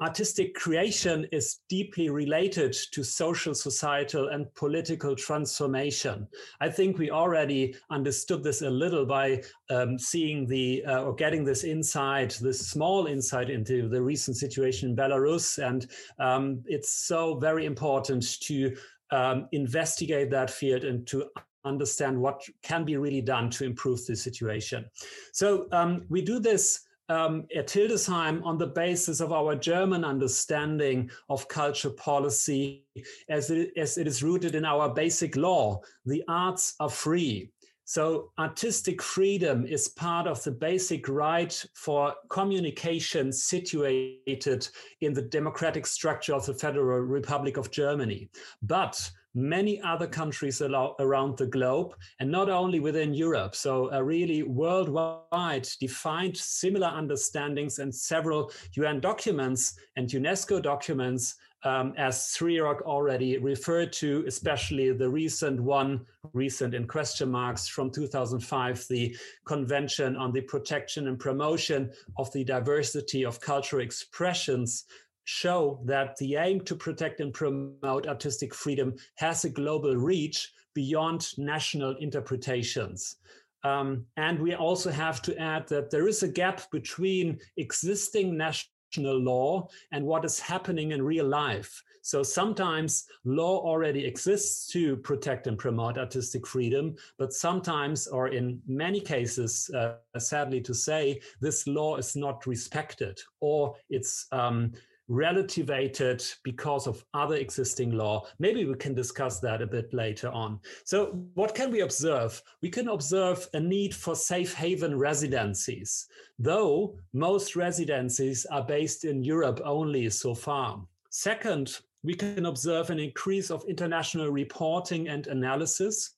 Artistic creation is deeply related to social, societal, and political transformation. I think we already understood this a little by um, seeing the uh, or getting this insight, this small insight into the recent situation in Belarus. And um, it's so very important to um, investigate that field and to understand what can be really done to improve the situation. So um, we do this um, at Hildesheim on the basis of our German understanding of culture policy as it, as it is rooted in our basic law. The arts are free. So artistic freedom is part of the basic right for communication situated in the democratic structure of the Federal Republic of Germany. But many other countries around the globe, and not only within Europe. So, a really worldwide defined similar understandings and several UN documents and UNESCO documents, um, as Rock already referred to, especially the recent one, recent in question marks from 2005, the Convention on the Protection and Promotion of the Diversity of Cultural Expressions show that the aim to protect and promote artistic freedom has a global reach beyond national interpretations. Um, and we also have to add that there is a gap between existing national law and what is happening in real life. So sometimes law already exists to protect and promote artistic freedom, but sometimes, or in many cases, uh, sadly to say, this law is not respected or it's um, relativated because of other existing law. Maybe we can discuss that a bit later on. So, what can we observe? We can observe a need for safe haven residencies, though most residencies are based in Europe only so far. Second, we can observe an increase of international reporting and analysis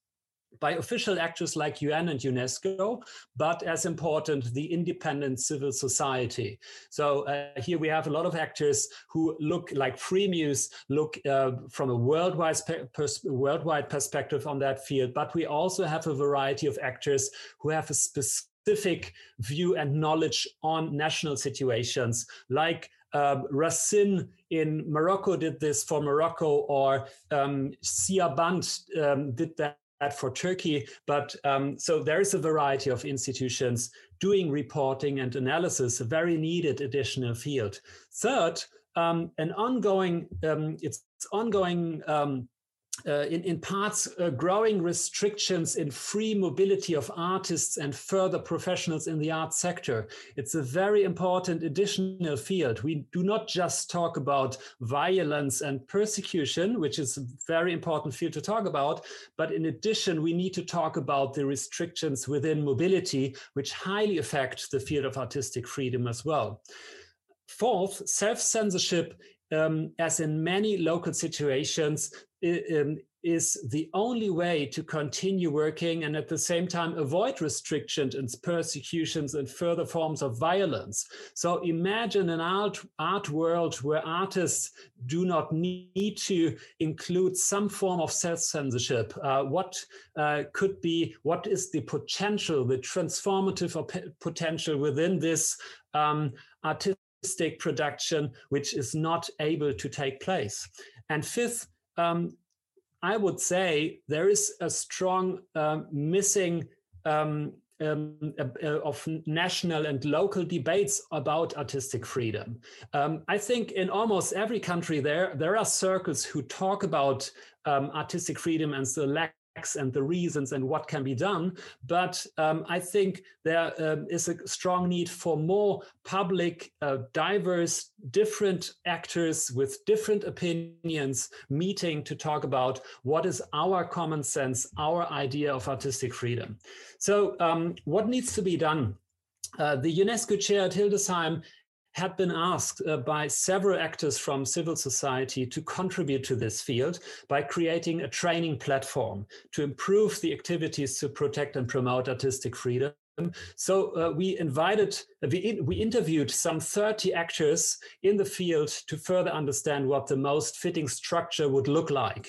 by official actors like UN and UNESCO, but as important, the independent civil society. So uh, here we have a lot of actors who look like Freemuse, look uh, from a worldwide, pers worldwide perspective on that field, but we also have a variety of actors who have a specific view and knowledge on national situations, like uh, Racine in Morocco did this for Morocco, or um, Siyah Bant um, did that for Turkey. But um, so there is a variety of institutions doing reporting and analysis, a very needed additional field. Third, um, an ongoing, um, it's ongoing um, uh, in, in parts uh, growing restrictions in free mobility of artists and further professionals in the art sector. It's a very important additional field. We do not just talk about violence and persecution, which is a very important field to talk about, but in addition, we need to talk about the restrictions within mobility, which highly affect the field of artistic freedom as well. Fourth, self censorship um, as in many local situations, um, is the only way to continue working and at the same time avoid restrictions and persecutions and further forms of violence. So imagine an art, art world where artists do not need to include some form of self-censorship. Uh, what uh, could be, what is the potential, the transformative potential within this um, artistic production, which is not able to take place? And fifth, um, I would say there is a strong um, missing um, um, uh, of national and local debates about artistic freedom. Um, I think in almost every country there there are circles who talk about um, artistic freedom and the lack and the reasons and what can be done. But um, I think there um, is a strong need for more public, uh, diverse, different actors with different opinions meeting to talk about what is our common sense, our idea of artistic freedom. So, um, what needs to be done? Uh, the UNESCO chair at Hildesheim had been asked uh, by several actors from civil society to contribute to this field by creating a training platform to improve the activities to protect and promote artistic freedom. So uh, we invited, we, we interviewed some 30 actors in the field to further understand what the most fitting structure would look like.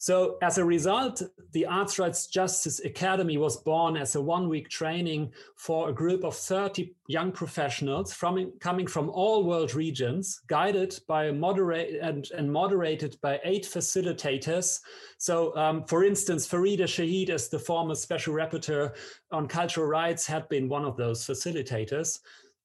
So as a result, the Arts Rights Justice Academy was born as a one-week training for a group of 30 young professionals from coming from all world regions, guided by a moderate and, and moderated by eight facilitators. So, um, for instance, Farida Shaheed, as the former special rapporteur on cultural rights, had been one of those facilitators.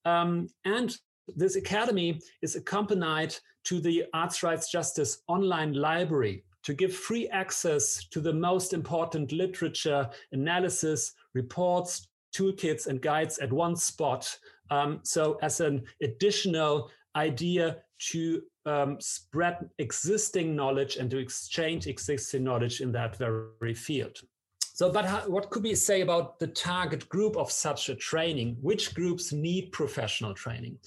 Um, and this academy is accompanied to the Arts Rights Justice online library, to give free access to the most important literature, analysis, reports, toolkits, and guides at one spot. Um, so, as an additional idea to um, spread existing knowledge and to exchange existing knowledge in that very field. So, but how, what could we say about the target group of such a training? Which groups need professional training?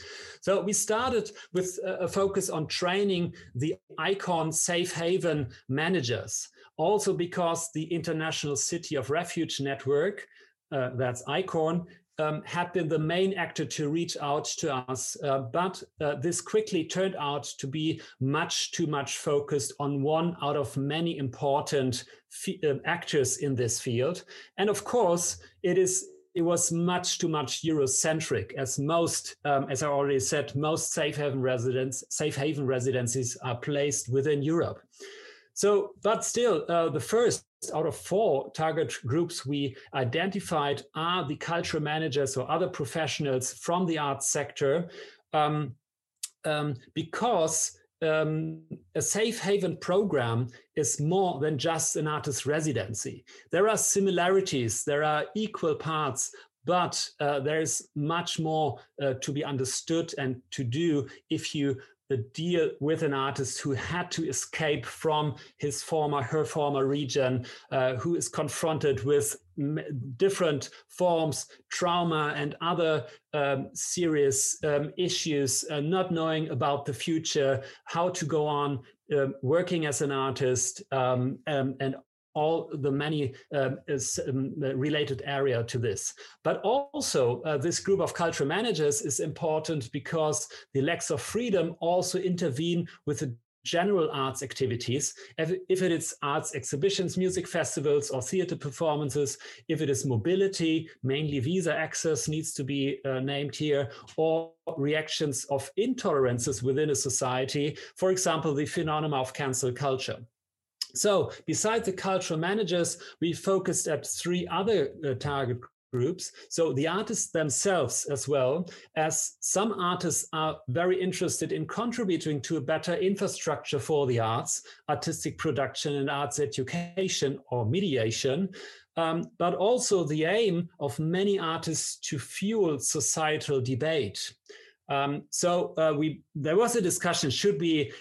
So, we started with a focus on training the ICORN safe haven managers, also because the International City of Refuge Network, uh, that's ICORN, um, had been the main actor to reach out to us, uh, but uh, this quickly turned out to be much too much focused on one out of many important uh, actors in this field. And of course, it is it was much too much Eurocentric, as most, um, as I already said, most safe haven residents, safe haven residencies are placed within Europe. So, but still, uh, the first out of four target groups we identified are the cultural managers or other professionals from the arts sector, um, um, because um, a safe haven program is more than just an artist residency. There are similarities, there are equal parts, but uh, there is much more uh, to be understood and to do if you the deal with an artist who had to escape from his former her former region uh, who is confronted with different forms trauma and other um, serious um, issues uh, not knowing about the future how to go on uh, working as an artist um, um and all the many um, um, related area to this. But also uh, this group of cultural managers is important because the lacks of freedom also intervene with the general arts activities, if it is arts exhibitions, music festivals, or theater performances, if it is mobility, mainly visa access needs to be uh, named here, or reactions of intolerances within a society, for example, the phenomena of cancel culture. So besides the cultural managers, we focused at three other uh, target groups. So the artists themselves, as well as some artists, are very interested in contributing to a better infrastructure for the arts, artistic production, and arts education or mediation. Um, but also the aim of many artists to fuel societal debate. Um, so uh, we there was a discussion: should we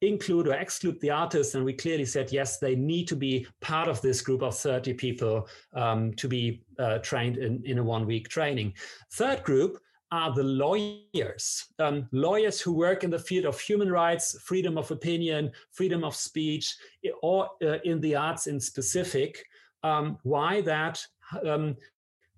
include or exclude the artists and we clearly said yes they need to be part of this group of 30 people um, to be uh, trained in, in a one week training third group are the lawyers um, lawyers who work in the field of human rights freedom of opinion freedom of speech or uh, in the arts in specific um, why that um,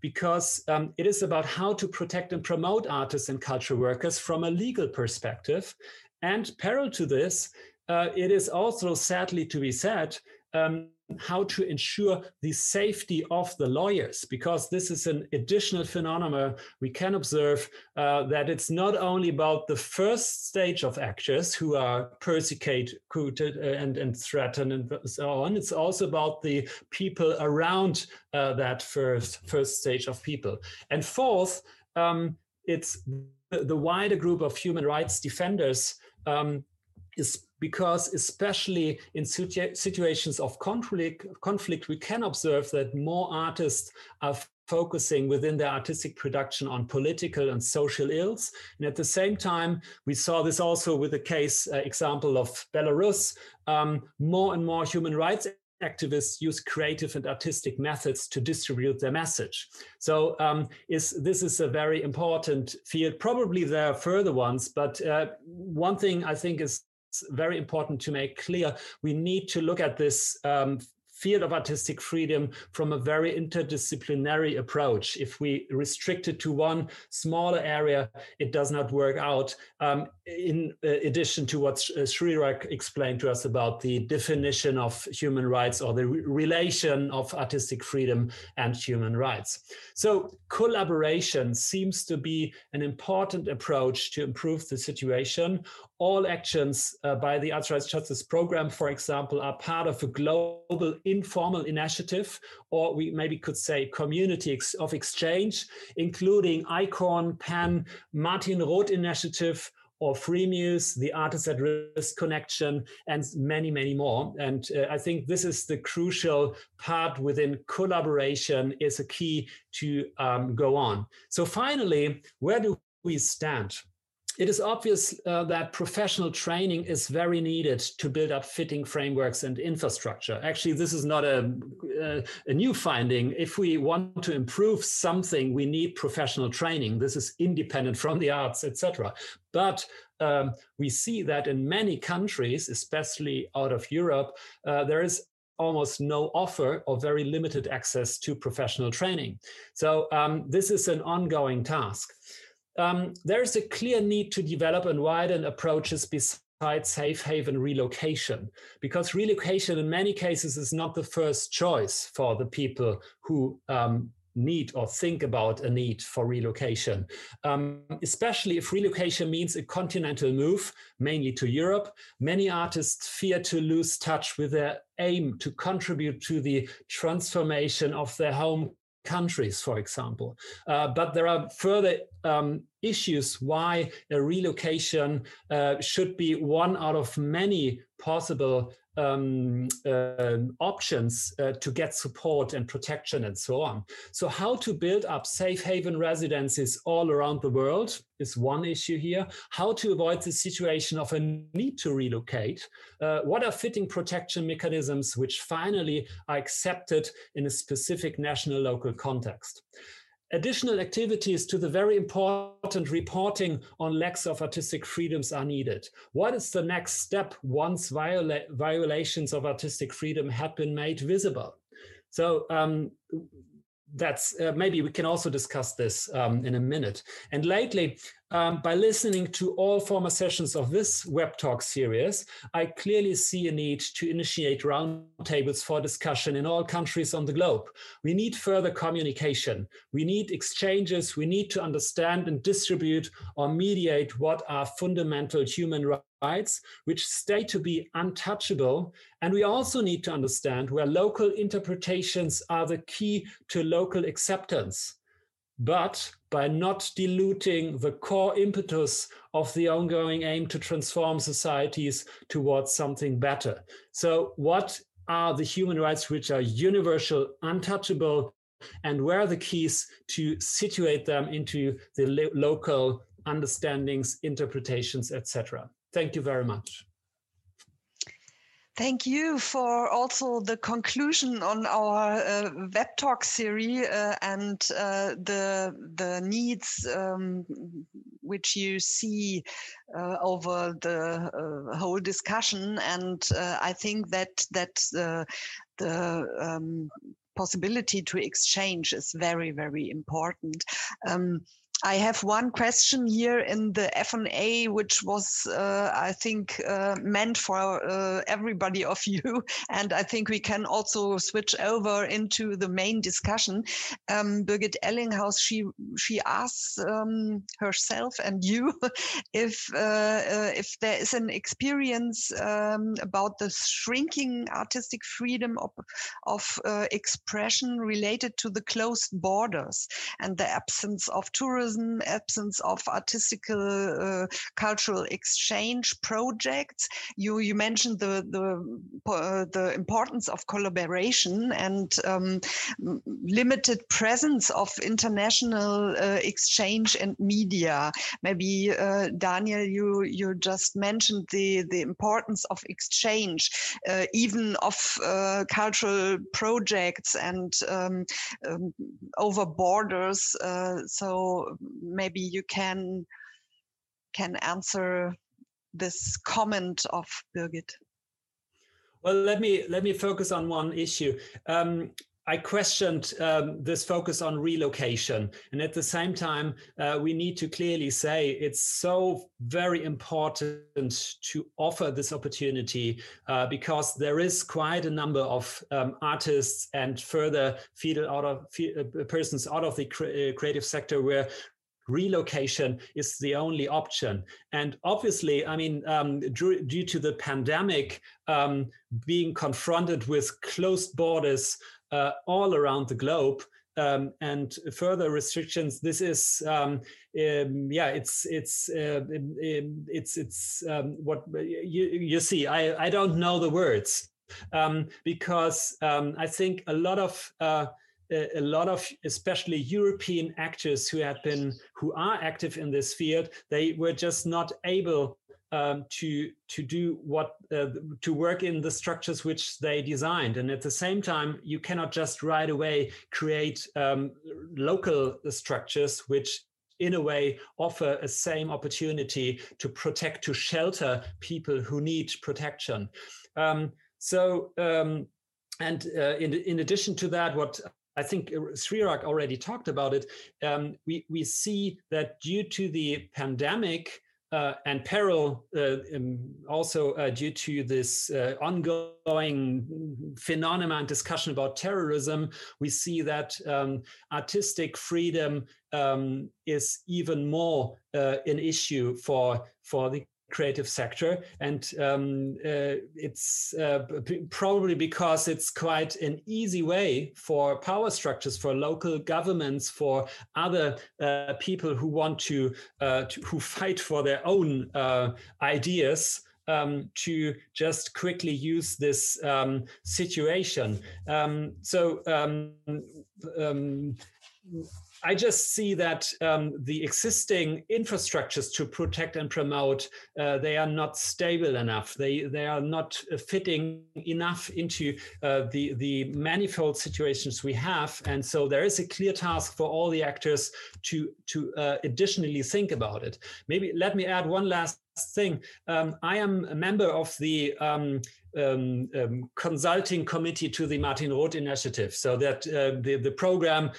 because um, it is about how to protect and promote artists and cultural workers from a legal perspective. And parallel to this, uh, it is also sadly to be said um, how to ensure the safety of the lawyers, because this is an additional phenomenon we can observe uh, that it's not only about the first stage of actors who are persecuted uh, and, and threatened and so on. It's also about the people around uh, that first first stage of people. And fourth, um, it's the wider group of human rights defenders um, is because especially in situ situations of conflict, conflict, we can observe that more artists are focusing within their artistic production on political and social ills. And at the same time, we saw this also with the case uh, example of Belarus. Um, more and more human rights activists use creative and artistic methods to distribute their message. So um, is, this is a very important field. Probably there are further ones, but uh, one thing I think is very important to make clear, we need to look at this um, field of artistic freedom from a very interdisciplinary approach. If we restrict it to one smaller area, it does not work out. Um, in addition to what Srirak explained to us about the definition of human rights or the re relation of artistic freedom and human rights. So collaboration seems to be an important approach to improve the situation. All actions uh, by the Arts Rights Justice Program, for example, are part of a global informal initiative, or we maybe could say community ex of exchange, including ICORN, PEN, Martin Roth Initiative, or free Freemuse, the Artists at Risk Connection, and many, many more. And uh, I think this is the crucial part within collaboration is a key to um, go on. So finally, where do we stand? It is obvious uh, that professional training is very needed to build up fitting frameworks and infrastructure. Actually, this is not a, a, a, new finding. If we want to improve something, we need professional training. This is independent from the arts, etc. But um, we see that in many countries, especially out of Europe, uh, there is almost no offer or very limited access to professional training. So um, this is an ongoing task um, there is a clear need to develop and widen approaches besides safe haven relocation, because relocation in many cases is not the first choice for the people who um, need or think about a need for relocation, um, especially if relocation means a continental move, mainly to Europe. Many artists fear to lose touch with their aim to contribute to the transformation of their home countries, for example. Uh, but there are further um, issues why a relocation uh, should be one out of many possible um, uh, options uh, to get support and protection and so on. So, how to build up safe haven residences all around the world is one issue here. How to avoid the situation of a need to relocate. Uh, what are fitting protection mechanisms which finally are accepted in a specific national local context? Additional activities to the very important reporting on lacks of artistic freedoms are needed. What is the next step once viola violations of artistic freedom have been made visible? So um, that's uh, maybe we can also discuss this um, in a minute. And lately, um, by listening to all former sessions of this web talk series, I clearly see a need to initiate roundtables for discussion in all countries on the globe. We need further communication. We need exchanges. We need to understand and distribute or mediate what are fundamental human rights, which stay to be untouchable. And we also need to understand where local interpretations are the key to local acceptance but by not diluting the core impetus of the ongoing aim to transform societies towards something better. So, what are the human rights which are universal, untouchable, and where are the keys to situate them into the lo- local understandings, interpretations, etc.? Thank you very much. Thank you for also the conclusion on our uh, web talk series uh, and uh, the the needs um, which you see uh, over the uh, whole discussion. And uh, I think that that the um, possibility to exchange is very very important. Um, I have one question here in the F&A, which was, uh, I think, uh, meant for uh, everybody of you. [LAUGHS] And I think we can also switch over into the main discussion. Um, Birgit Ellinghaus, she, she asks um, herself and you [LAUGHS] if, uh, uh, if there is an experience um, about the shrinking artistic freedom of, of uh, expression related to the closed borders and the absence of tourism tourism, absence of artistical uh, cultural exchange projects. You you mentioned the the uh, the importance of collaboration and um, limited presence of international uh, exchange and media. Maybe uh, Daniel, you you just mentioned the the importance of exchange, uh, even of uh, cultural projects and um, um, over borders. so maybe you can can answer this comment of Birgit. Well, let me let me focus on one issue. Um, I questioned um, this focus on relocation. And at the same time, uh, we need to clearly say it's so very important to offer this opportunity uh, because there is quite a number of um, artists and further out of uh, persons out of the uh, creative sector where relocation is the only option. And obviously, I mean, um, due, due, to the pandemic, um, being confronted with closed borders uh, all around the globe. Um, and further restrictions. This is, um, um, yeah, it's it's uh, it's it's um, what you you see. I I don't know the words because I think a lot of uh, a lot of especially european actors who had been who are active in this field they were just not able um, to to do what uh, to work in the structures which they designed and at the same time you cannot just right away create um, local structures which in a way offer a same opportunity to protect to shelter people who need protection um, so um, and uh, in, in addition to that, what I think Srirak already talked about it. Um, we, we see that due to the pandemic, uh, and peril uh, um, also uh, due to this uh, ongoing phenomenon and discussion about terrorism, we see that um, artistic freedom um, is even more uh, an issue for for the creative sector. And um, uh, it's uh, probably because it's quite an easy way for power structures for local governments for other uh, people who want to, uh, to, who fight for their own uh, ideas um, to just quickly use this um, situation. Um, so um, um, I just see that um, the existing infrastructures to protect and promote uh, they are not stable enough. They they are not uh, fitting enough into uh, the the manifold situations we have, and so there is a clear task for all the actors to to uh, additionally think about it. Maybe let me add one last thing. Um, I am a member of the um, um, um, consulting committee to the Martin Roth initiative. So that uh, the, the program,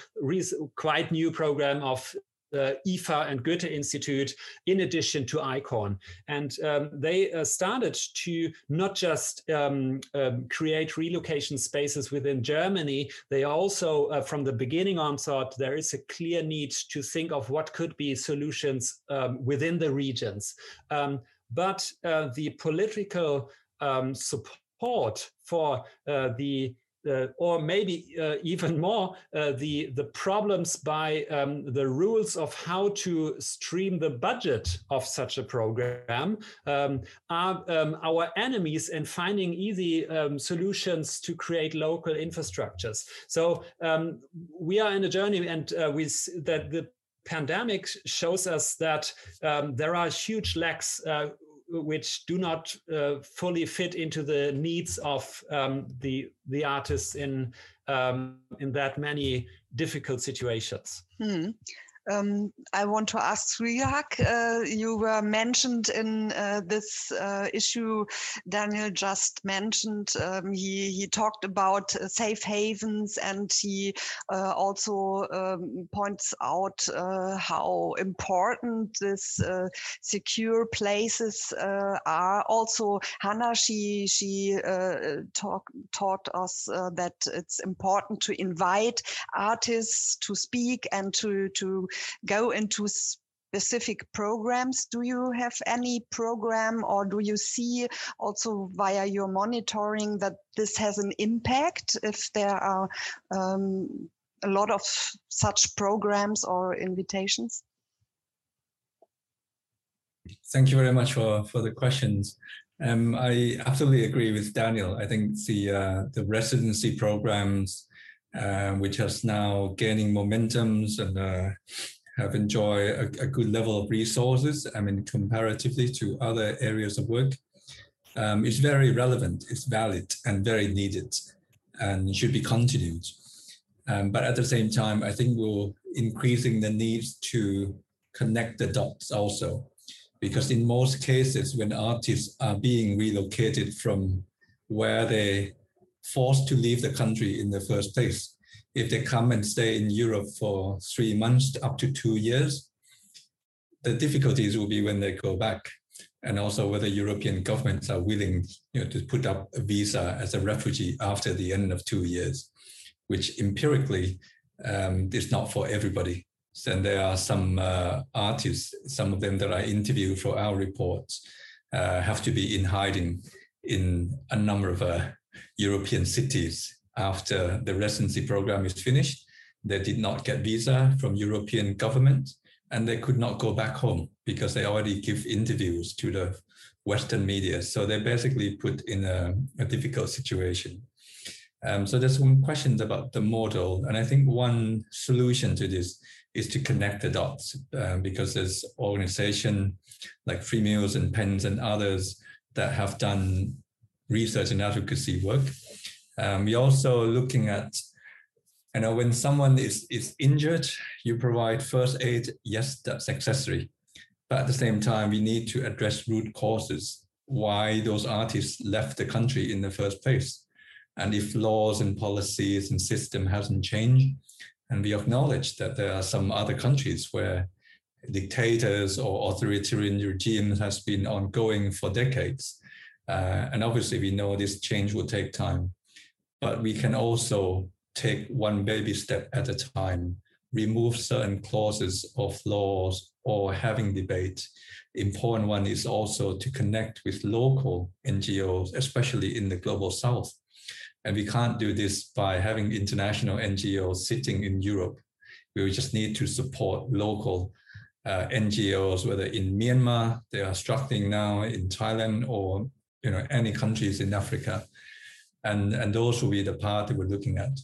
quite new program of the IFA and Goethe Institute, in addition to ICORN. And um, they uh, started to not just um, um, create relocation spaces within Germany, they also, uh, from the beginning on, thought there is a clear need to think of what could be solutions um, within the regions. Um, but uh, the political um, support for uh, the uh, or maybe uh, even more, uh, the the problems by um, the rules of how to stream the budget of such a program um, are um, our enemies in finding easy um, solutions to create local infrastructures. So um, we are in a journey, and uh, we that the pandemic shows us that um, there are huge lacks uh, which do not uh, fully fit into the needs of um, the the artists in um, in that many difficult situations. Hmm. Um, I want to ask Srirak, uh, you were mentioned in uh, this uh, issue, Daniel just mentioned, um, he, he talked about uh, safe havens and he uh, also um, points out uh, how important this secure places are. Also, Hannah, she, she talk, taught us that it's important to invite artists to speak and to, to go into specific programs. Do you have any program or do you see also via your monitoring that this has an impact if there are um, a lot of such programs or invitations? Thank you very much for, for the questions. Um, I absolutely agree with Daniel. I think the uh, the residency programs, uh, which has now gaining momentums and uh, have enjoyed a, a, good level of resources. I mean, comparatively to other areas of work, um, it's very relevant, it's valid, and very needed, and should be continued. Um, but at the same time, I think we're increasing the needs to connect the dots also, because in most cases, when artists are being relocated from where they forced to leave the country in the first place, if they come and stay in Europe for three months up to two years, the difficulties will be when they go back, and also whether European governments are willing you know, to put up a visa as a refugee after the end of two years, which empirically um, is not for everybody. And there are some uh, artists, some of them that I interviewed for our reports, uh, have to be in hiding in a number of uh, European cities after the residency program is finished. They did not get visa from European government and they could not go back home because they already give interviews to the Western media. So they basically put in a, a difficult situation. Um, so there's some questions about the model. And I think one solution to this is to connect the dots um, because there's organization like Freemuse and Pens and others that have done research and advocacy work um, we're also looking at, you know, when someone is, is injured, you provide first aid. Yes, that's accessory. But at the same time, we need to address root causes, why those artists left the country in the first place. And if laws and policies and system hasn't changed, and we acknowledge that there are some other countries where dictators or authoritarian regimes has been ongoing for decades. Uh, and obviously we know this change will take time but we can also take one baby step at a time, remove certain clauses of laws or having debate. Important one is also to connect with local NGOs, especially in the global south. And we can't do this by having international NGOs sitting in Europe. We just need to support local uh, NGOs, whether in Myanmar, they are struggling now in Thailand or you know any countries in Africa and, and those will be the part that we're looking at.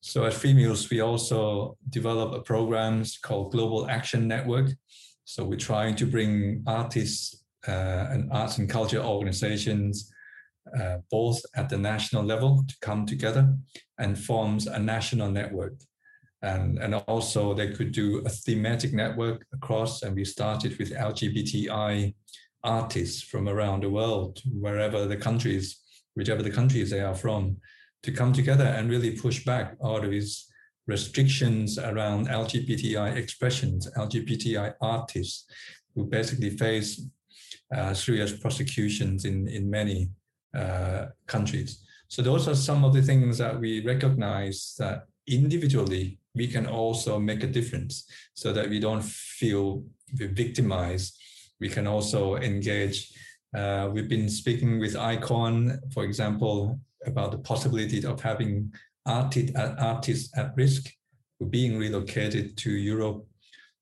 So at Freemuse, we also develop a programs called Global Action Network. So we're trying to bring artists uh, and arts and culture organizations, uh, both at the national level, to come together and forms a national network. And, and also they could do a thematic network across, and we started with LGBTI artists from around the world, wherever the countries whichever the countries they are from, to come together and really push back all these restrictions around LGBTI expressions, LGBTI artists who basically face uh, serious prosecutions in, in many uh, countries. So those are some of the things that we recognize that individually we can also make a difference so that we don't feel victimized. We can also engage. Uh, we've been speaking with ICORN, for example, about the possibility of having artist, artists at risk being relocated to Europe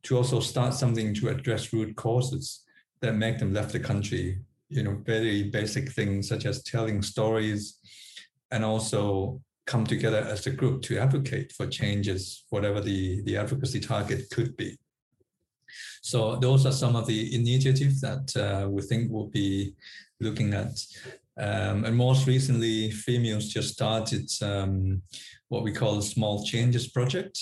to also start something to address root causes that make them left the country. You know, very basic things such as telling stories and also come together as a group to advocate for changes, whatever the, the advocacy target could be. So those are some of the initiatives that uh, we think we'll be looking at. Um, and most recently, Freemuse just started um, what we call a Small Changes Project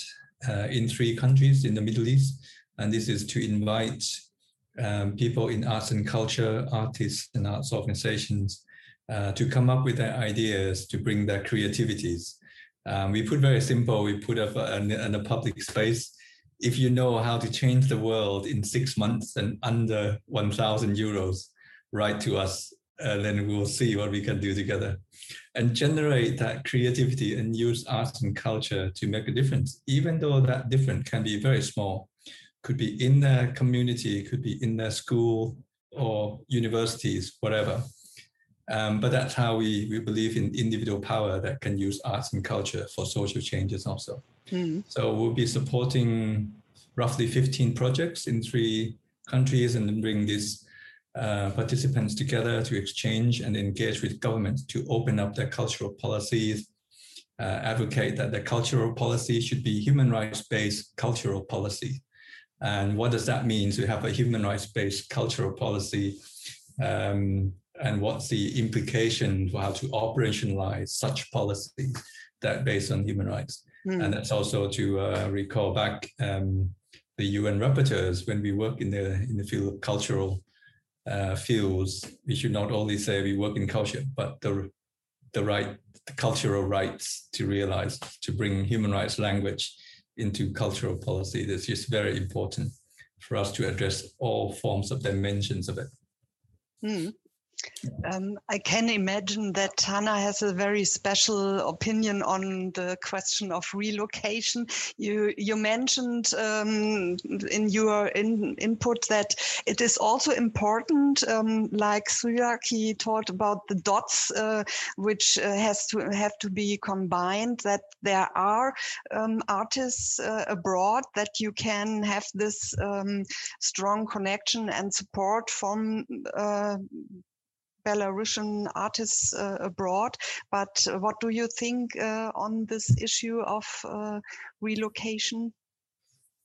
uh, in three countries in the Middle East. And this is to invite um, people in arts and culture, artists and arts organizations uh, to come up with their ideas, to bring their creativities. Um, we put very simple, we put up in a public space. If you know how to change the world in six months and under 1,000 euros, write to us, uh, then we will see what we can do together and generate that creativity and use arts and culture to make a difference, even though that difference can be very small. Could be in their community, could be in their school or universities, whatever. Um, but that's how we, we believe in individual power that can use arts and culture for social changes also. Mm. So we'll be supporting roughly 15 projects in three countries and then bring these uh, participants together to exchange and engage with governments to open up their cultural policies, uh, advocate that the cultural policy should be human rights based cultural policy. And what does that mean to have a human rights based cultural policy? Um, and what's the implication for how to operationalize such policy that based on human rights. Mm. And that's also to uh, recall back um, the UN rapporteurs when we work in the in the field of cultural uh, fields. We should not only say we work in culture, but the the right the cultural rights to realize to bring human rights language into cultural policy. That's just very important for us to address all forms of dimensions of it. Mm. Um, I can imagine that Hannah has a very special opinion on the question of relocation. You you mentioned um, in your in, input that it is also important, um, like Srirak talked about the dots, uh, which uh, has to have to be combined. That there are um, artists uh, abroad that you can have this um, strong connection and support from uh, Belarusian artists uh, abroad. But what do you think uh, on this issue of uh, relocation?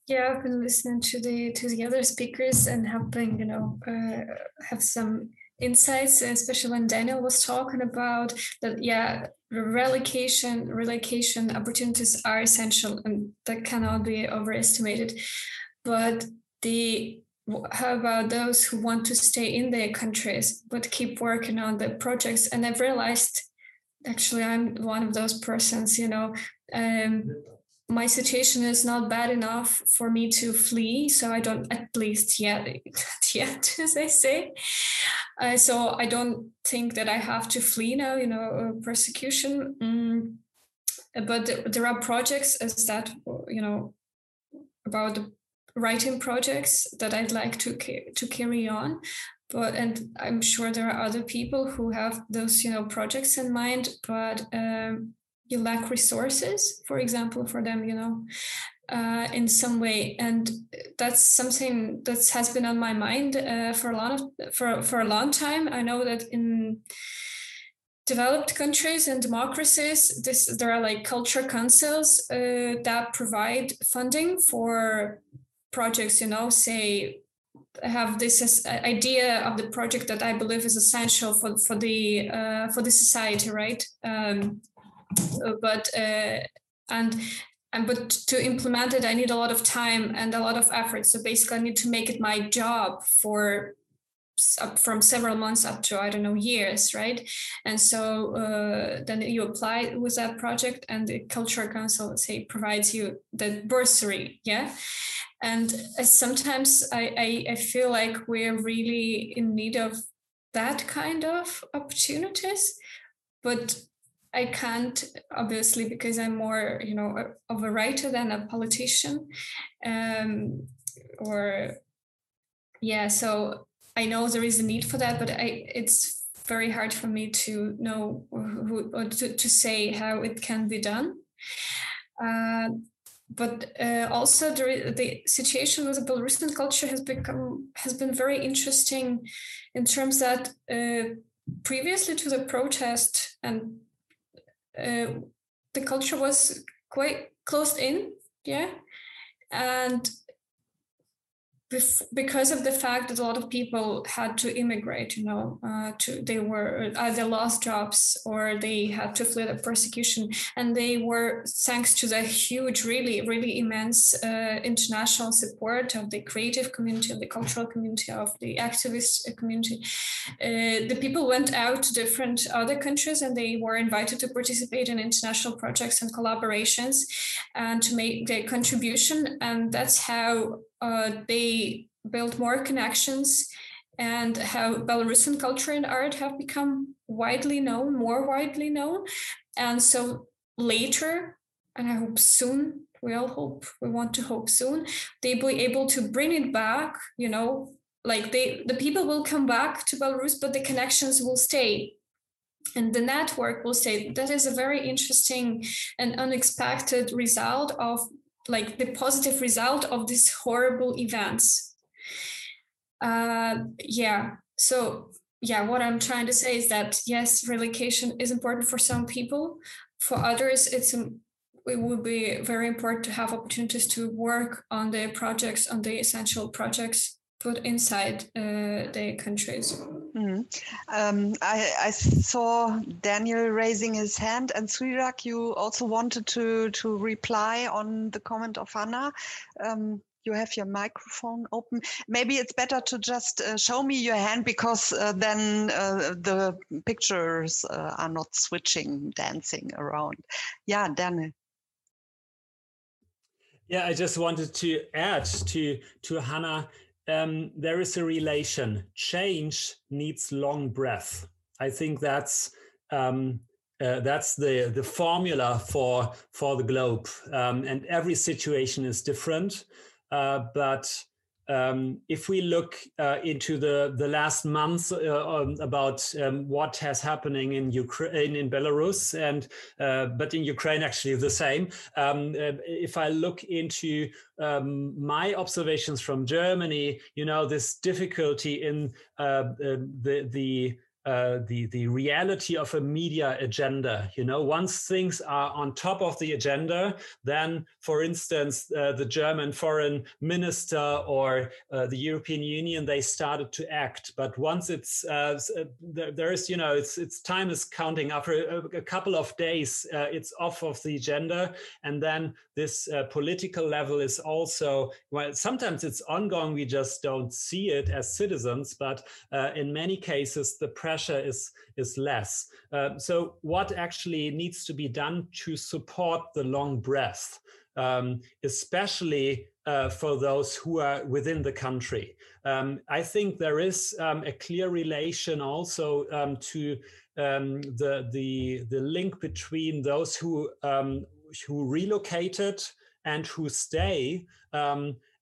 Yeah, I've been listening to the to the other speakers and helping, you know, uh, have some insights, especially when Daniel was talking about that. Yeah, relocation relocation opportunities are essential, and that cannot be overestimated. But the how about those who want to stay in their countries but keep working on the projects and i've realized actually i'm one of those persons you know um, my situation is not bad enough for me to flee so i don't at least yet [LAUGHS] yet as i say uh, so i don't think that i have to flee now you know uh, persecution mm. but there are projects as that you know about the writing projects that I'd like to to carry on. But and I'm sure there are other people who have those you know projects in mind, but um, you lack resources, for example, for them, you know, uh, in some way, and that's something that has been on my mind uh, for a lot of for for a long time. I know that in developed countries and democracies this there are like culture councils uh, that provide funding for projects, you know, say have this idea of the project that I believe is essential for for the uh, for the society, right? Um, but uh, and and but to implement it, I need a lot of time and a lot of effort. So basically, I need to make it my job for from several months up to I don't know years, right? And so uh, then you apply with that project, and the cultural council say provides you the bursary, yeah. And sometimes I, I I feel like we're really in need of that kind of opportunities, but I can't obviously because I'm more you know of a writer than a politician, um, or yeah. So I know there is a need for that, but I it's very hard for me to know who, or to, to say how it can be done. Uh, but uh, also the, the situation with the Belarusian culture has become has been very interesting in terms that uh, previously to the protest and uh, the culture was quite closed in, yeah, and because of the fact that a lot of people had to immigrate, you know, uh, to they were either lost jobs or they had to flee the persecution, and they were thanks to the huge, really, really immense uh, international support of the creative community, of the cultural community, of the activist community. Uh, the people went out to different other countries and they were invited to participate in international projects and collaborations and to make their contribution, and that's how Uh, they build more connections and how Belarusian culture and art have become widely known, more widely known. And so later, and I hope soon, we all hope, we want to hope soon, they will be able to bring it back, you know, like they the people will come back to Belarus, but the connections will stay. And the network will stay. That is a very interesting and unexpected result of like the positive result of these horrible events uh, yeah so yeah what i'm trying to say is that yes relocation is important for some people for others it's um, it would be very important to have opportunities to work on the projects on the essential projects put inside uh, the countries. Mm. Um, I, I, saw Daniel raising his hand, and Srirak, you also wanted to to reply on the comment of Anna. Um, you have your microphone open. Maybe it's better to just uh, show me your hand because uh, then uh, the pictures uh, are not switching, dancing around. Yeah, Daniel. Yeah, I just wanted to add to to Hannah um, there is a relation. Change needs long breath. I think that's um, uh, that's the the formula for for the globe. Um, and every situation is different, uh, but um, if we look uh, into the the last months uh, um, about um, what has happening in Ukraine in Belarus and uh, but in Ukraine actually the same. Um, uh, if I look into um, my observations from Germany, you know this difficulty in uh, uh, the the uh, the the reality of a media agenda. You know, once things are on top of the agenda, then, for instance, uh, the German foreign minister or uh, the European Union they started to act. But once it's uh, uh, there is, you know, it's it's time is counting. After a, a couple of days, it's off of the agenda, and then this political level is also well. Sometimes it's ongoing. We just don't see it as citizens, but in many cases, the press pressure is is less. Uh, so what actually needs to be done to support the long breath, um, especially uh, for those who are within the country? Um, I think there is um, a clear relation also um, to um, the the the link between those who who relocated and who stay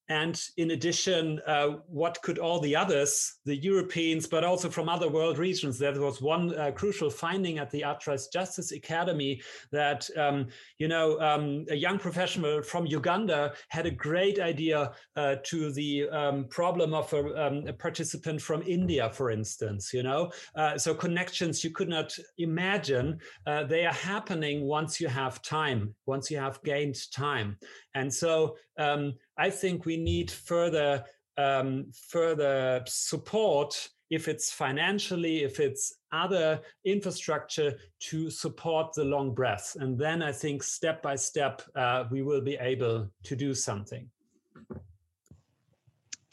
and in addition, uh, what could all the others, the Europeans, but also from other world regions? There was one uh, crucial finding at the Arts Rights Justice Academy that, um, you know, um, a young professional from Uganda had a great idea uh, to the um, problem of a, um, a, participant from India, for instance, you know. Uh, so connections you could not imagine, uh, they are happening once you have time, once you have gained time. And so um, I think we need further um, further support if it's financially, if it's other infrastructure to support the long breath. And then I think step by step, uh, we will be able to do something.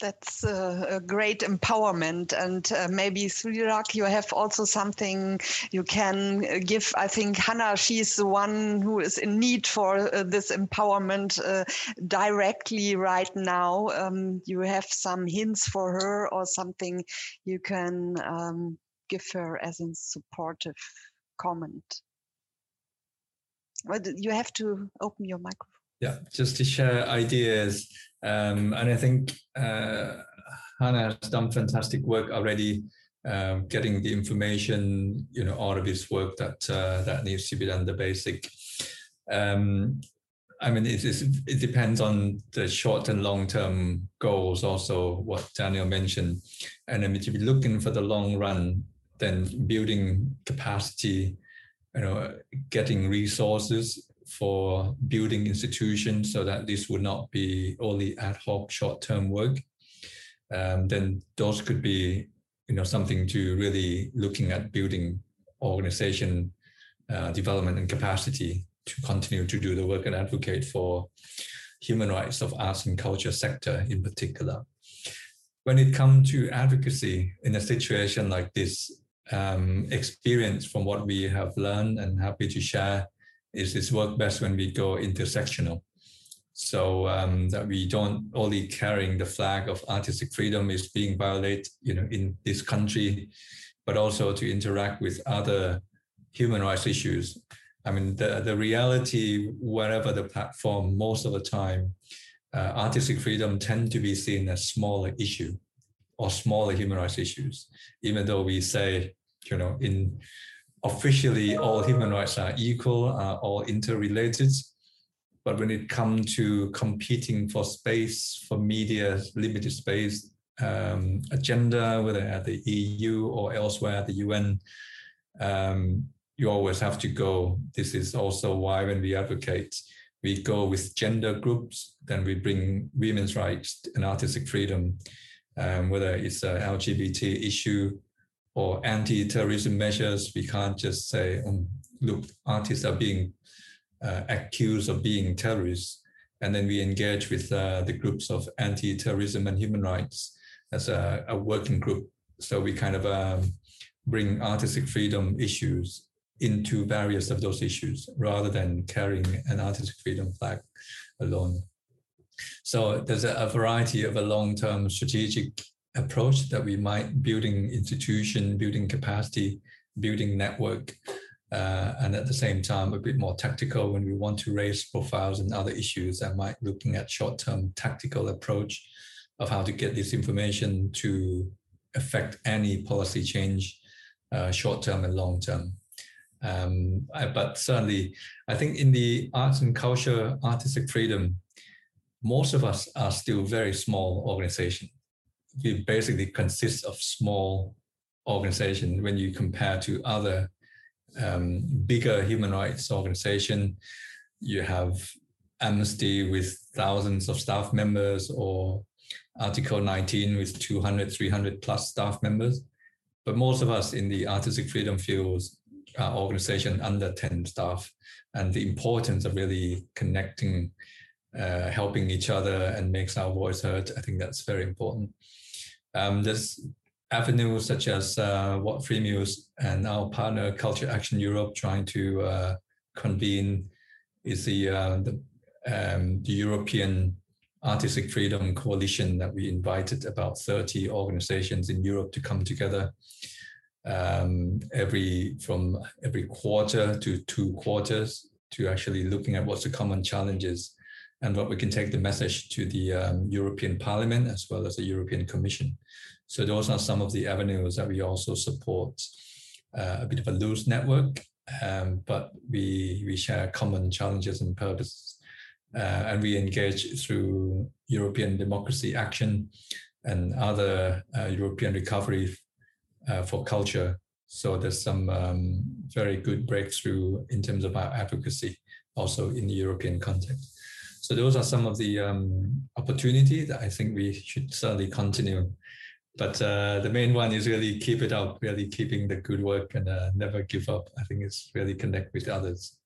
That's a, great empowerment. And uh, maybe Srirak, you have also something you can give. I think Hannah, she's the one who is in need for uh, this empowerment uh, directly right now. Um, you have some hints for her or something you can um, give her as a supportive comment. But you have to open your microphone. Yeah, just to share ideas um, and I think uh, Hannah has done fantastic work already, um, getting the information, you know, all of this work that uh, that needs to be done. The basic. Um, I mean, it, it depends on the short and long term goals. Also, what Daniel mentioned, and then if you're looking for the long run, then building capacity, you know, getting resources for building institutions so that this would not be only ad hoc short-term work, um, then those could be you know something to really looking at building organization uh, development and capacity to continue to do the work and advocate for human rights of arts and culture sector in particular. When it comes to advocacy in a situation like this, um, experience from what we have learned and happy to share is this work best when we go intersectional. So um, that we don't only carrying the flag of artistic freedom is being violated, you know, in this country, but also to interact with other human rights issues. I mean, the, the reality, wherever the platform, most of the time, uh, artistic freedom tend to be seen as smaller issue or smaller human rights issues, even though we say, you know, in officially all human rights are equal, are all interrelated. But when it comes to competing for space, for media, limited space um, agenda, whether at the EU or elsewhere at the UN, um, you always have to go. This is also why when we advocate, we go with gender groups, then we bring women's rights and artistic freedom, um, whether it's an LGBT issue or anti-terrorism measures. We can't just say, um, look, artists are being uh, accused of being terrorists, and then we engage with uh, the groups of anti-terrorism and human rights as a, a working group. So we kind of um, bring artistic freedom issues into various of those issues rather than carrying an artistic freedom flag alone. So there's a, a variety of a long-term strategic approach that we might building institution, building capacity, building network, uh, and at the same time a bit more tactical when we want to raise profiles and other issues that might looking at short-term tactical approach of how to get this information to affect any policy change, uh, short-term and long-term. Um, I, but certainly, I think in the arts and culture, artistic freedom, most of us are still very small organization it basically consists of small organizations when you compare to other um, bigger human rights organization. You have Amnesty with thousands of staff members or Article 19 with 200, 300 plus staff members. But most of us in the artistic freedom fields are organization under 10 staff. And the importance of really connecting, uh, helping each other and makes our voice heard, I think that's very important. Um, there's avenues such as uh, what Freemuse and our partner Culture Action Europe trying to uh, convene is the, uh, the, um, the European Artistic Freedom Coalition that we invited about 30 organizations in Europe to come together. Um, every from every quarter to two quarters to actually looking at what's the common challenges and what we can take the message to the um, European Parliament as well as the European Commission. So those are some of the avenues that we also support uh, a bit of a loose network, um, but we, we share common challenges and purposes. Uh, and we engage through European Democracy Action and other uh, European recovery uh, for culture. So there's some um, very good breakthrough in terms of our advocacy also in the European context. So those are some of the um, opportunities that I think we should certainly continue. But uh, the main one is really keep it up, really keeping the good work and uh, never give up. I think it's really connect with others.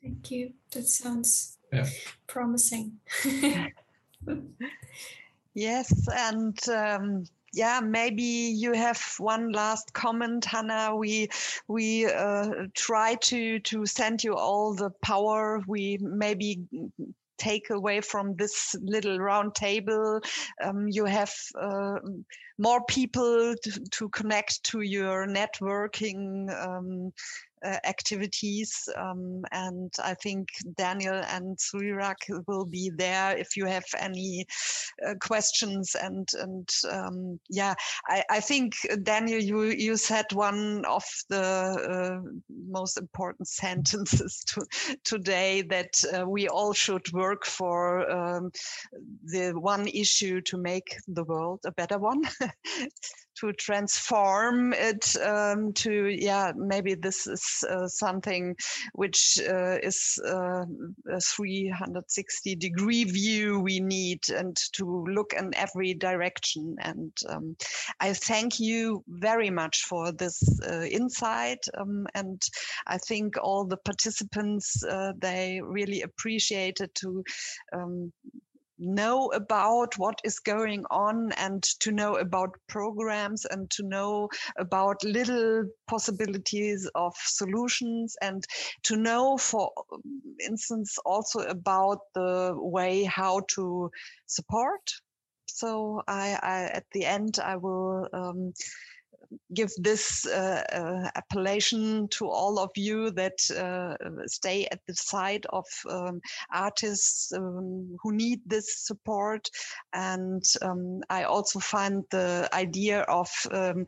Thank you. That sounds yeah. promising. [LAUGHS] Yes, and um, yeah, maybe you have one last comment, Hannah. We we uh, try to to send you all the power we maybe take away from this little round table. Um, you have uh, more people to, to, connect to your networking um, uh, activities. Um, and I think Daniel and Srirak will be there if you have any uh, questions. And and um, yeah, I, I think uh, Daniel, you you said one of the uh, most important [LAUGHS] sentences to, today that uh, we all should work for um, the one issue to make the world a better one. [LAUGHS] to transform it um, to yeah maybe this is uh, something which uh, is uh, a 360 degree view we need and to look in every direction. And um, i thank you very much for this uh, insight um, and i think all the participants uh, they really appreciated to um, know about what is going on and to know about programs and to know about little possibilities of solutions and to know for instance also about the way how to support. So I, I at the end i will um, give this uh, uh, appellation to all of you that uh, stay at the side of um, artists um, who need this support. And um, I also find the idea of um,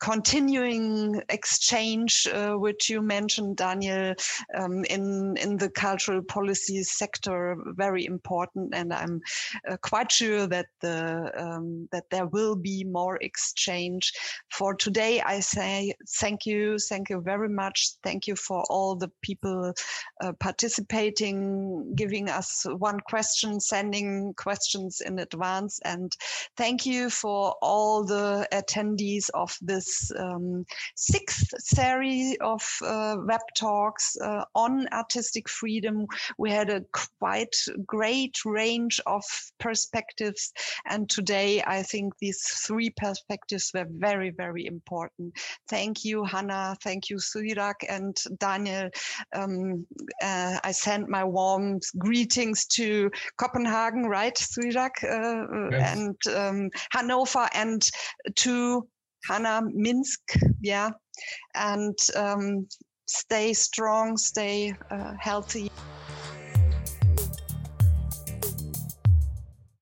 continuing exchange, uh, which you mentioned, Daniel, um, in in the cultural policy sector, very important. And I'm uh, quite sure that the um, that there will be more exchange. For today, I say thank you, thank you very much. Thank you for all the people uh, participating, giving us one question, sending questions in advance, and thank you for all the attendees of this um, sixth series of uh, web talks uh, on artistic freedom. We had a quite great range of perspectives. And today, I think these three perspectives were very, very important. Thank you, Hannah. Thank you, Srirak and Daniel. Um, uh, I send my warm greetings to Copenhagen, right, Srirak? Uh, yes. And um, Hanover and to Hannah Minsk, yeah, and um, stay strong, stay uh, healthy.